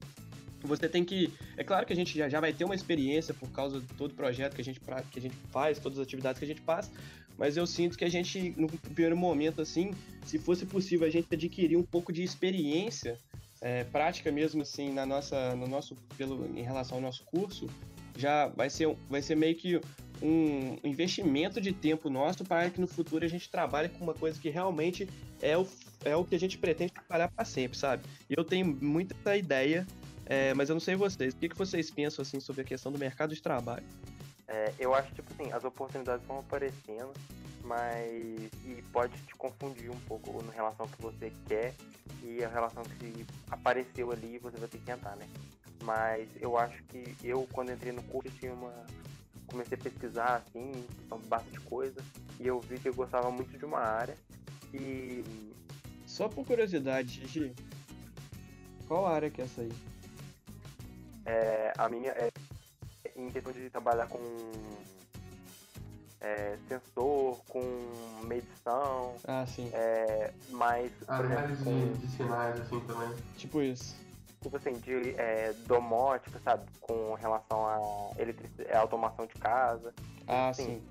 você tem que. É claro que a gente já, já vai ter uma experiência por causa de todo o projeto que a, gente, que a gente faz, todas as atividades que a gente passa, mas eu sinto que a gente, no primeiro momento, assim, se fosse possível a gente adquirir um pouco de experiência é, prática mesmo, assim, na nossa, no nosso, pelo, em relação ao nosso curso, já vai ser, vai ser meio que um investimento de tempo nosso para que no futuro a gente trabalhe com uma coisa que realmente é o, é o que a gente pretende trabalhar para sempre, sabe? Eu tenho muita ideia, é, mas eu não sei vocês. O que, que vocês pensam assim sobre a questão do mercado de trabalho? É, eu acho tipo assim, as oportunidades vão aparecendo, mas e pode te confundir um pouco na relação que você quer e a relação que apareceu ali você vai ter que entrar, né? Mas eu acho que eu quando entrei no curso tinha uma comecei a pesquisar assim, bastante coisa e eu vi que eu gostava muito de uma área e só por curiosidade, Gigi, qual área que é essa aí? É, a minha é em questão de trabalhar com é, sensor, com medição. Ah, sim. É, mais. Análise com... de sinais, assim também. Tipo isso. Tipo assim, de é, domótica, sabe? Com relação a eletric... a automação de casa. Ah, Assim, sim.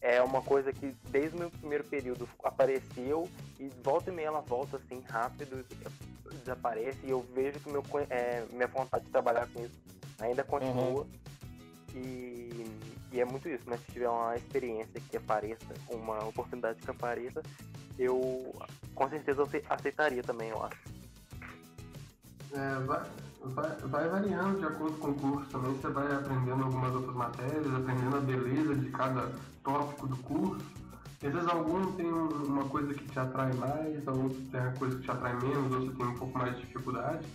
É uma coisa que desde o meu primeiro período apareceu e volta e meia ela volta assim rápido, desaparece e eu vejo que meu, é, minha vontade de trabalhar com isso ainda continua. E, e é muito isso, mas se tiver uma experiência que apareça, uma oportunidade que apareça, eu com certeza ace- aceitaria também, eu acho. É, vai, vai, vai variando de acordo com o curso também, você vai aprendendo algumas outras matérias, aprendendo a beleza de cada tópico do curso. Às vezes algum tem um- uma coisa que te atrai mais, outro tem uma coisa que te atrai menos, ou você tem um pouco mais de dificuldade.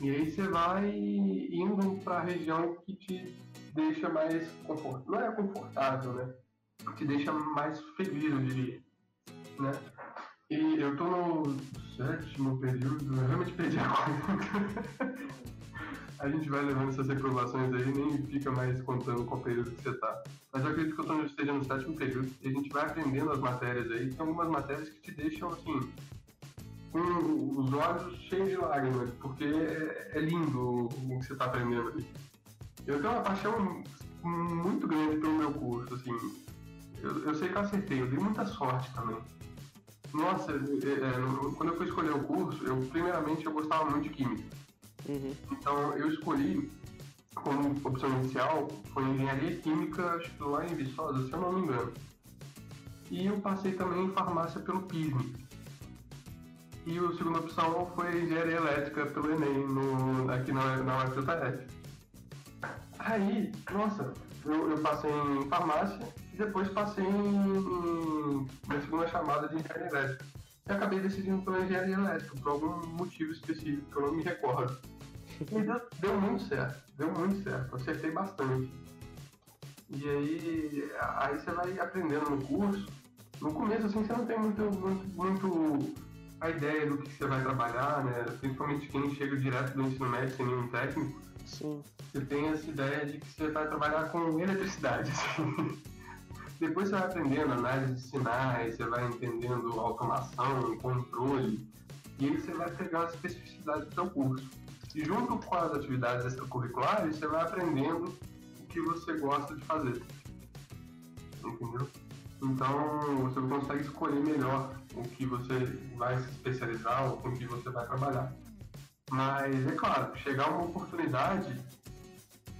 E aí você vai indo para a região que te deixa mais confortável. Não é confortável, né? Te deixa mais feliz, eu diria. Né? E eu tô no sétimo período, eu realmente perdi a *laughs* conta. a gente vai levando essas reprovações aí nem fica mais contando qual período que você tá. Mas eu acredito que eu tô esteja no sétimo período e a gente vai aprendendo as matérias aí. Tem algumas matérias que te deixam assim, com os olhos cheios de lágrimas, porque é, é lindo o que você tá aprendendo ali. Eu tenho uma paixão muito grande pelo meu curso, assim. Eu, eu sei que eu acertei, eu dei muita sorte também. Nossa, é, é, quando eu fui escolher o curso, eu primeiramente eu gostava muito de química. Uhum. Então eu escolhi como opção inicial foi engenharia química, acho que lá em Viçosa, se eu não me engano. E eu passei também em farmácia pelo PISM. E a segunda opção foi engenharia elétrica pelo Enem, no, aqui na, na UFJF. Aí, nossa, eu, eu passei em farmácia depois passei em, minha segunda chamada de engenharia elétrica. E acabei decidindo pela engenharia elétrica, por algum motivo específico que eu não me recordo. E deu, deu muito certo, deu muito certo, acertei bastante. E aí, aí você vai aprendendo no curso. No começo, assim, você não tem muito, muito, muito a ideia do que você vai trabalhar, né? Principalmente quem chega direto do ensino médio sem nenhum técnico, Sim. você tem essa ideia de que você vai trabalhar com eletricidade. assim. Depois você vai aprendendo análise de sinais, você vai entendendo automação, controle, e aí você vai pegar as especificidades do seu curso. E junto com as atividades extracurriculares, você vai aprendendo o que você gosta de fazer. Entendeu? Então você consegue escolher melhor o que você vai se especializar ou com o que você vai trabalhar. Mas é claro, chegar uma oportunidade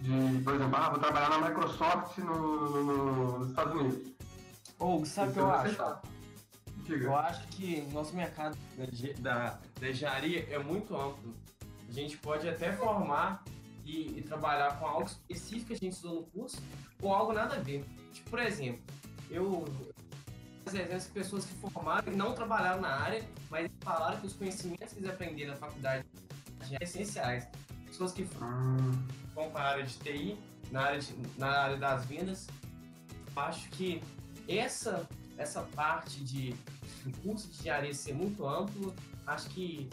de, por exemplo, ah, vou trabalhar na Microsoft no, no- no- nos Estados Unidos. Ou sabe o que eu vai acho? Diga. Eu acho que nosso mercado da, da, da engenharia é muito amplo. A gente pode até formar e, e trabalhar com algo específico que a gente estudou no curso ou algo nada a ver. Tipo, por exemplo, eu vezes pessoas que formaram e não trabalharam na área, mas falaram que os conhecimentos que eles aprenderam na faculdade são essenciais. Pessoas que vão para a área de TI, na área, de- na área das vendas. Eu Acho que essa, essa parte de do curso de engenharia ser muito amplo, acho que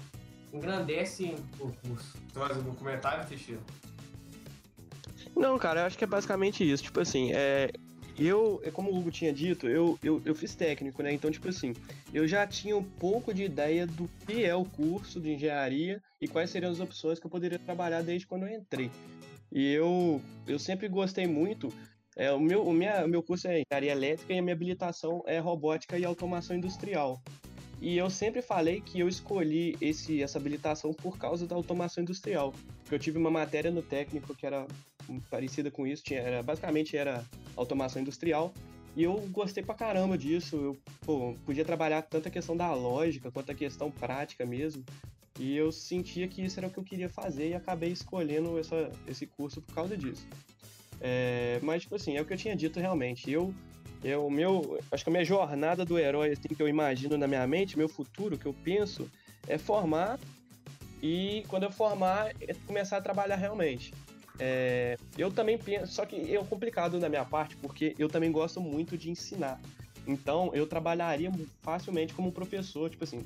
engrandece o curso. Você faz algum comentário, Teixeira? Não, cara, eu acho que é basicamente isso. Tipo assim, é, eu, é como o Hugo tinha dito, eu, eu, eu fiz técnico, né? Então, tipo assim, eu já tinha um pouco de ideia do que é o curso de engenharia e quais seriam as opções que eu poderia trabalhar desde quando eu entrei. E eu, eu sempre gostei muito. É, o, meu, o, minha, o meu curso é engenharia elétrica e a minha habilitação é robótica e automação industrial. E eu sempre falei que eu escolhi esse, essa habilitação por causa da automação industrial. Porque eu tive uma matéria no técnico que era parecida com isso, tinha, era, basicamente era automação industrial. E eu gostei pra caramba disso. Eu pô, podia trabalhar tanto a questão da lógica quanto a questão prática mesmo. E eu sentia que isso era o que eu queria fazer e acabei escolhendo essa, esse curso por causa disso. É, mas, tipo assim, é o que eu tinha dito realmente. Eu, eu, meu, acho que a minha jornada do herói, assim, que eu imagino na minha mente, meu futuro, que eu penso, é formar e quando eu formar, é começar a trabalhar realmente. É, eu também penso, só que é complicado da minha parte, porque eu também gosto muito de ensinar. Então, eu trabalharia facilmente como professor, tipo assim,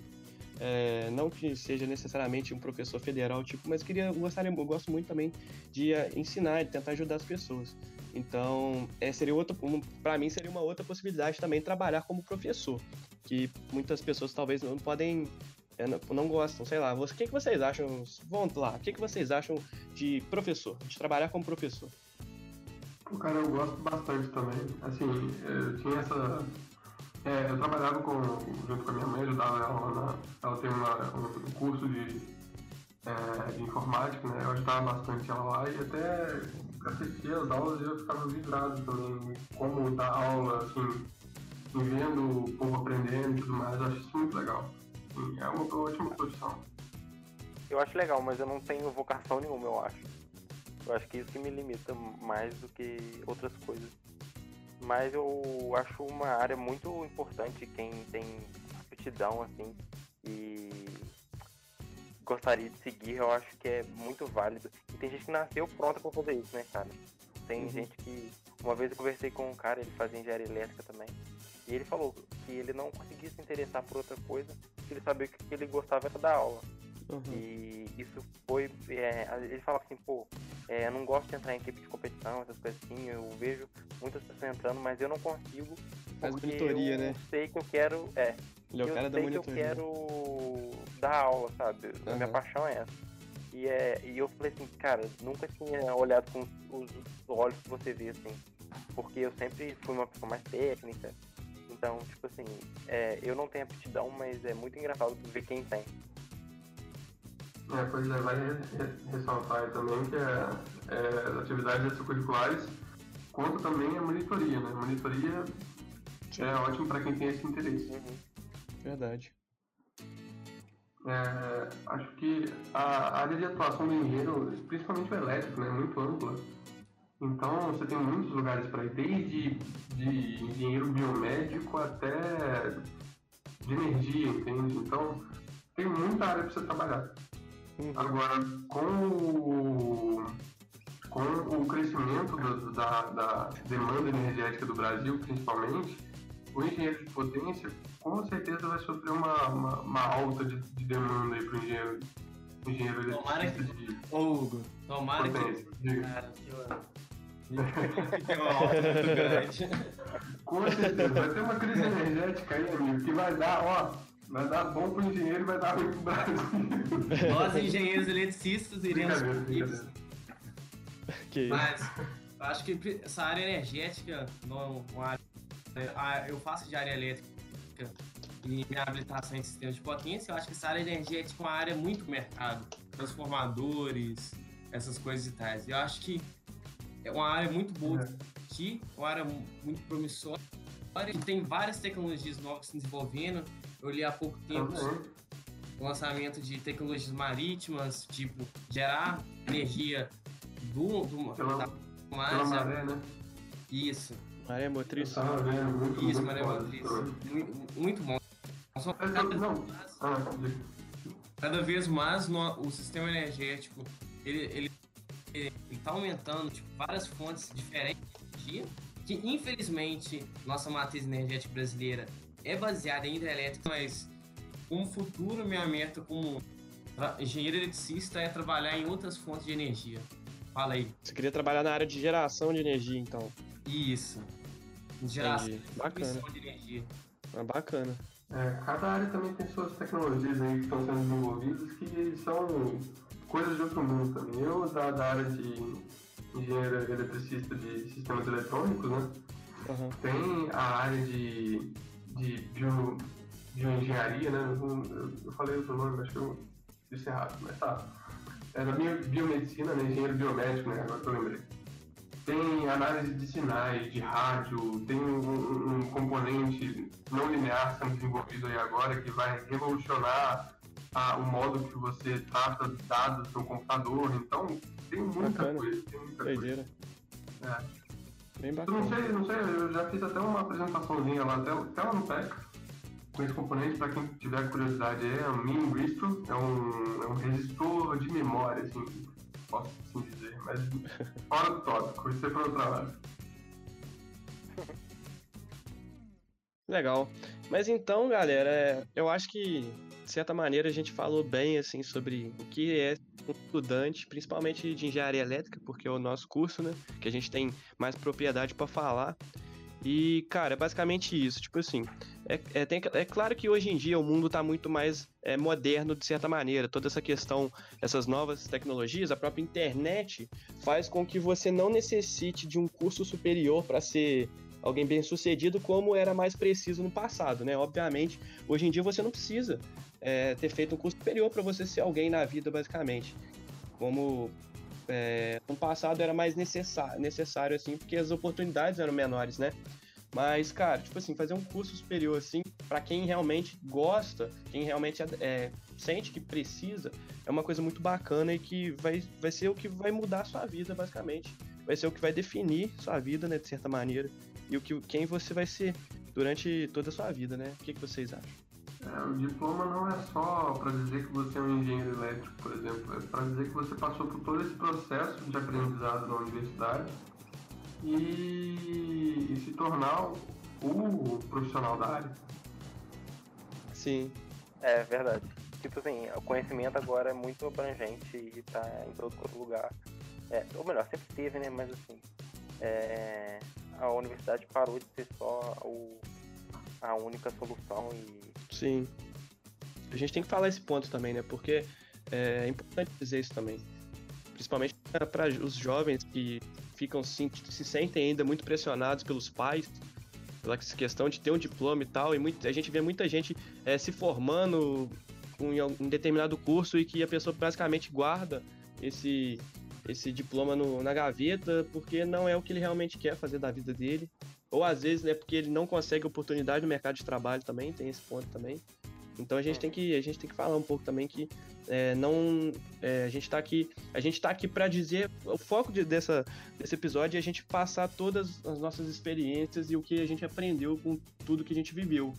é, não que seja necessariamente um professor federal, tipo, mas queria, gostaria, eu gosto muito também de eh, ensinar, de tentar ajudar as pessoas. Então, é, seria outra, um, para mim seria uma outra possibilidade também trabalhar como professor, que muitas pessoas talvez não podem é, não, gostam, sei lá. O que, que vocês acham? Vamos lá, o que, que vocês acham de professor, de trabalhar como professor? Cara, eu gosto bastante também. Assim, eu tinha essa. É, eu trabalhava com, junto com a minha mãe, ajudava ela na. Ela tem uma, um curso de, é, de informática, né? Eu ajudava bastante ela lá e até assistia as aulas e eu ficava vidrado também como dar aula, assim, vendo o povo aprendendo e tudo mais. Eu acho isso muito legal. É uma ótima profissão. Eu acho legal, mas eu não tenho vocação nenhuma, eu acho. Eu acho que isso que me limita mais do que outras coisas. Mas eu acho uma área muito importante quem tem aptidão, assim, e gostaria de seguir, eu acho que é muito válido. E tem gente que nasceu pronta para fazer isso, né, cara? Tem uhum. gente que. Uma vez eu conversei com um cara, ele fazia engenharia elétrica também. E ele falou que ele não conseguia se interessar por outra coisa, ele sabia que o que ele gostava era da aula. Uhum. E isso foi. É, ele falava assim, pô, é, eu não gosto de entrar em equipe de competição, essas coisas assim, eu vejo muitas pessoas entrando, mas eu não consigo. Faz monitoria, eu né? sei que eu quero. É. Ele é o cara eu da que eu quero dar aula, sabe? Uhum. Minha paixão é essa. E, é, e eu falei assim, cara, nunca tinha olhado com os, os olhos que você vê, assim. Porque eu sempre fui uma pessoa mais técnica. Então, tipo assim, é, eu não tenho aptidão, mas é muito engraçado ver quem tem. É, pois é, vale ressaltar também que é, é, as atividades extracurriculares conta também a monitoria, né? Monitoria é ótimo para quem tem esse interesse. Uhum. Verdade. É, acho que a área de atuação do engenheiro, principalmente o elétrico, né, é muito ampla. Então você tem muitos lugares para ir, desde de engenheiro biomédico até de energia, entende? Então tem muita área para você trabalhar. Uhum. Agora, com o, com o crescimento do, da, da demanda energética do Brasil, principalmente, o engenheiro de potência com certeza vai sofrer uma, uma, uma alta de, de demanda aí para o engenheiro, engenheiro tomara que, de Hugo, tomara potência. que. Cara, Com certeza, vai ter uma crise energética aí, amigo, que vai dar, ó, vai dar bom pro engenheiro e vai dar ruim pro Brasil. Nós, engenheiros eletricistas, iremos. Que Mas acho que essa área energética, não, uma área, eu faço de área elétrica e minha habilitação em sistemas de potência, eu acho que essa área energética é uma área muito mercado, transformadores, essas coisas e tais. Eu acho que é uma área muito boa aqui, uma área muito promissora. Tem várias tecnologias novas se desenvolvendo. Eu li há pouco tempo o lançamento de tecnologias marítimas, tipo gerar energia do, do pela, da maré, maré, né? Isso. Maré motriz. Ah, é, muito, Isso, maré motriz. Muito, muito bom. Cada, não. Ah, cada vez mais no, o sistema energético ele, ele ele está aumentando tipo, várias fontes diferentes de energia, que infelizmente nossa matriz energética brasileira é baseada em hidrelétrica, mas como futuro minha meta como engenheiro eletricista é trabalhar em outras fontes de energia. Fala aí. Você queria trabalhar na área de geração de energia, então? Isso. Geração Entendi. bacana. de energia. É bacana. É, cada área também tem suas tecnologias aí que estão sendo desenvolvidas que são coisas de outro mundo também. Eu, da, da área de engenheiro eletricista de sistemas eletrônicos, né? Uhum. Tem a área de, de bio, bioengenharia, né? Eu, eu falei outro nome, acho que eu disse errado, mas tá. É da biomedicina, né? Engenheiro biomédico, né? Agora que eu lembrei. Tem análise de sinais, de rádio, tem um, um componente não linear sendo desenvolvido aí agora que vai revolucionar a, o modo que você trata dados no computador. Então, tem muita bacana. coisa. Tem muita Doideira. coisa. É. Bem bacana. Eu não sei, não sei, eu já fiz até uma apresentaçãozinha lá, até, até lá no PEC, com esse componente, para quem tiver curiosidade, é um Min Registro, é um, é um resistor de memória, assim, posso assim dizer, mas *laughs* fora do tópico, isso é para outro trabalho. Legal. Mas então, galera, eu acho que certa maneira, a gente falou bem assim sobre o que é um estudante, principalmente de engenharia elétrica, porque é o nosso curso, né? Que a gente tem mais propriedade para falar. E, cara, é basicamente isso. Tipo assim, é, é, tem, é, claro que hoje em dia o mundo está muito mais é, moderno de certa maneira. Toda essa questão, essas novas tecnologias, a própria internet faz com que você não necessite de um curso superior para ser alguém bem sucedido, como era mais preciso no passado, né? Obviamente, hoje em dia você não precisa é, ter feito um curso superior para você ser alguém na vida, basicamente. Como é, no passado era mais necessário, necessário, assim, porque as oportunidades eram menores, né? Mas, cara, tipo assim, fazer um curso superior, assim, para quem realmente gosta, quem realmente é, sente que precisa, é uma coisa muito bacana e que vai, vai ser o que vai mudar a sua vida, basicamente. Vai ser o que vai definir sua vida, né, de certa maneira. E o que, quem você vai ser durante toda a sua vida, né? O que, que vocês acham? É, o diploma não é só para dizer que você é um engenheiro elétrico, por exemplo, é para dizer que você passou por todo esse processo de aprendizado na universidade e, e se tornar o profissional da área. Sim. É verdade. Tipo assim, o conhecimento agora é muito abrangente e está em todo lugar. É, ou melhor, sempre teve, né? Mas assim, é, a universidade parou de ser só o, a única solução e. Sim. A gente tem que falar esse ponto também, né? Porque é importante dizer isso também. Principalmente para os jovens que ficam se, se sentem ainda muito pressionados pelos pais pela questão de ter um diploma e tal, e muito, a gente vê muita gente é, se formando em um determinado curso e que a pessoa basicamente guarda esse, esse diploma no, na gaveta porque não é o que ele realmente quer fazer da vida dele. Ou às vezes, né, porque ele não consegue oportunidade no mercado de trabalho também, tem esse ponto também. Então a gente tem que a gente tem que falar um pouco também que é, não é, a gente está aqui a gente tá aqui para dizer o foco de, dessa desse episódio é a gente passar todas as nossas experiências e o que a gente aprendeu com tudo que a gente viveu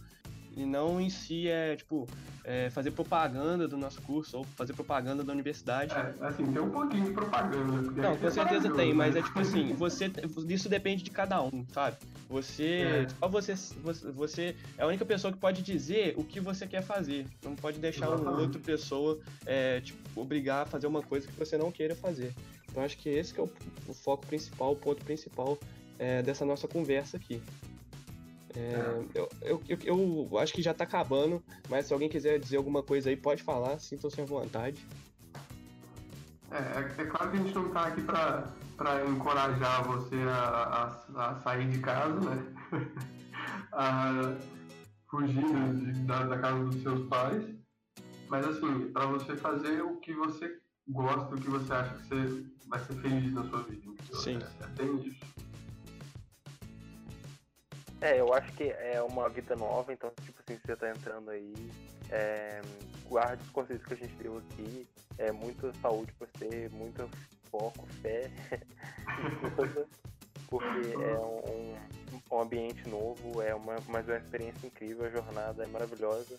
e não em si é, tipo, é fazer propaganda do nosso curso ou fazer propaganda da universidade. É, assim, tem um pouquinho de propaganda. Não, com é certeza tem, né? mas é tipo assim, *laughs* você, isso depende de cada um, sabe? Você, é. só você, você é a única pessoa que pode dizer o que você quer fazer. Não pode deixar Exatamente. outra pessoa, é, tipo, obrigar a fazer uma coisa que você não queira fazer. Então acho que esse que é o, o foco principal, o ponto principal é, dessa nossa conversa aqui. É, eu, eu, eu, eu, acho que já tá acabando, mas se alguém quiser dizer alguma coisa aí, pode falar, sintam-se à vontade. É, é, é, claro que a gente não tá aqui pra, pra encorajar você a, a, a sair de casa, né? *laughs* a fugir de, da, da casa dos seus pais. Mas assim, para você fazer o que você gosta, o que você acha que você vai ser feliz na sua vida. Sim. É, é bem isso. É, eu acho que é uma vida nova, então, tipo assim, você tá entrando aí, é, guarde os conceitos que a gente deu aqui, é muita saúde pra você, muito foco, fé, *laughs* porque é um, um, ambiente novo, é uma, mas é uma experiência incrível, a jornada é maravilhosa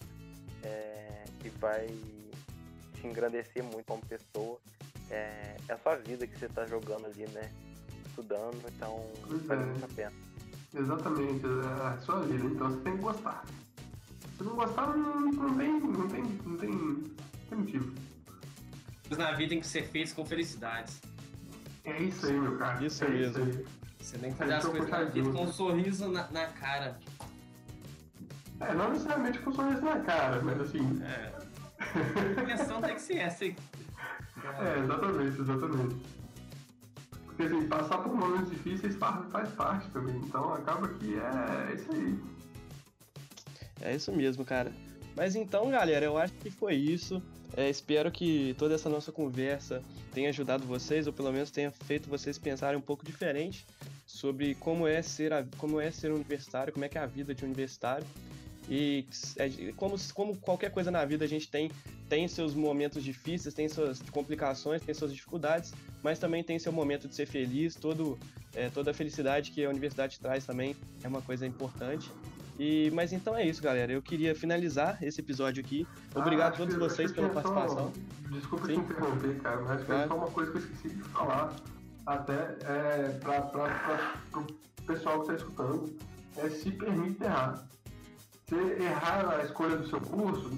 é, e vai te engrandecer muito como pessoa. É, é a sua vida que você tá jogando ali, né? Estudando, então vale é. muito a pena. Exatamente, é a sua vida, então você tem que gostar. Se não gostar, não, não, tem, não, tem, não, tem, não tem motivo. Na vida tem que ser feitos com felicidades. É isso aí, meu cara. Isso é mesmo. Isso aí. Você tem que fazer as coisas na vida com um sorriso na, na, cara. É, não necessariamente com um sorriso na cara, mas assim. É. A questão tem que ser essa aí. É, exatamente, exatamente. Porque assim, passar por momentos difíceis faz, faz parte também. Então acaba que é, é isso aí. É isso mesmo, cara. Mas então, galera, eu acho que foi isso. É, espero que toda essa nossa conversa tenha ajudado vocês, ou pelo menos tenha feito vocês pensarem um pouco diferente sobre como é ser, a, como é ser universitário, como é que é a vida de universitário. E é, como, como qualquer coisa na vida, a gente tem, tem seus momentos difíceis, tem suas complicações, tem suas dificuldades, mas também tem seu momento de ser feliz, todo, é, toda a felicidade que a universidade traz também é uma coisa importante. E, mas então é isso, galera. Eu queria finalizar esse episódio aqui. Obrigado ah, a todos vocês pela participação. Só... Desculpa Sim. te interromper, cara, mas claro. só uma coisa que eu esqueci de falar, até é, para o pessoal que está escutando, é se permite errar você errar a escolha do seu curso,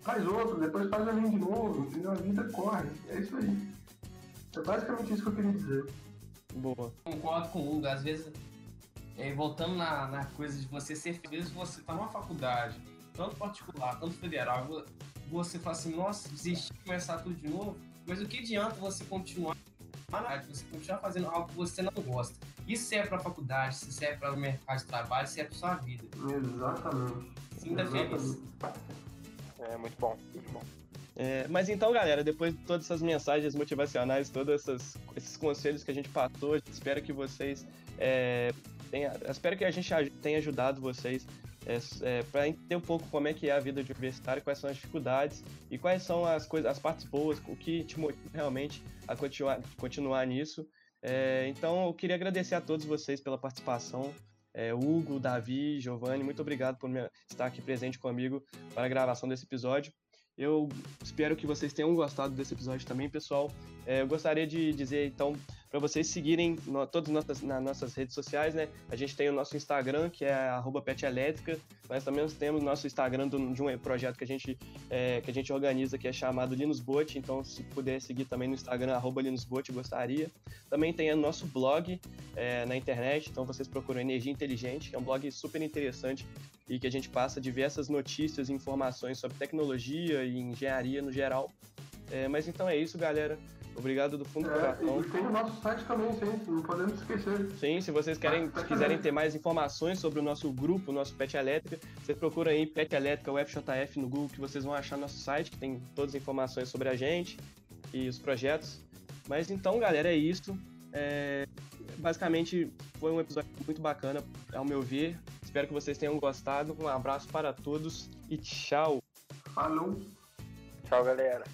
faz outro, depois faz a linha de novo, entendeu? A vida corre. É isso aí. É basicamente isso que eu queria dizer. Boa. Concordo com o Hugo. Às vezes, é, voltando na, na coisa de você ser feliz, você tá numa faculdade, tanto particular, tanto federal, você fala assim, nossa, desistir, começar tudo de novo, mas o que adianta você continuar você continuar fazendo algo que você não gosta. Isso serve para a faculdade, isso serve para o mercado de trabalho, isso serve para sua vida. Exatamente. Sinta feliz. É muito bom, muito bom. É, mas então, galera, depois de todas essas mensagens motivacionais, todos esses conselhos que a gente passou, espero que vocês é, tenha, espero que a gente tenha ajudado vocês é, é, para entender um pouco como é que é a vida de universitário, quais são as dificuldades e quais são as coisas, as partes boas, o que te motiva realmente a continuar, continuar nisso. É, então, eu queria agradecer a todos vocês pela participação. É, Hugo, Davi, Giovanni, muito obrigado por estar aqui presente comigo para a gravação desse episódio. Eu espero que vocês tenham gostado desse episódio também, pessoal. É, eu gostaria de dizer, então, para vocês seguirem no, todas nossas, nas nossas redes sociais, né? A gente tem o nosso Instagram, que é @petelétrica. Nós também temos nosso Instagram do, de um projeto que a gente é, que a gente organiza, que é chamado Linusbot. Então, se puder seguir também no Instagram @linusbot, gostaria. Também tem o nosso blog é, na internet. Então, vocês procuram Energia Inteligente, que é um blog super interessante e que a gente passa diversas notícias e informações sobre tecnologia e engenharia no geral. É, mas então é isso, galera. Obrigado do fundo do É, coração. e tem o nosso site também, sim, não podemos esquecer. Sim, se vocês querem, se quiserem ter mais informações sobre o nosso grupo, o nosso Pet Elétrica, vocês procuram aí Pet Elétrica UFJF no Google que vocês vão achar nosso site, que tem todas as informações sobre a gente e os projetos. Mas então, galera, é isso. É, basicamente, foi um episódio muito bacana, ao meu ver. Espero que vocês tenham gostado. Um abraço para todos e tchau! Falou! Tchau, galera.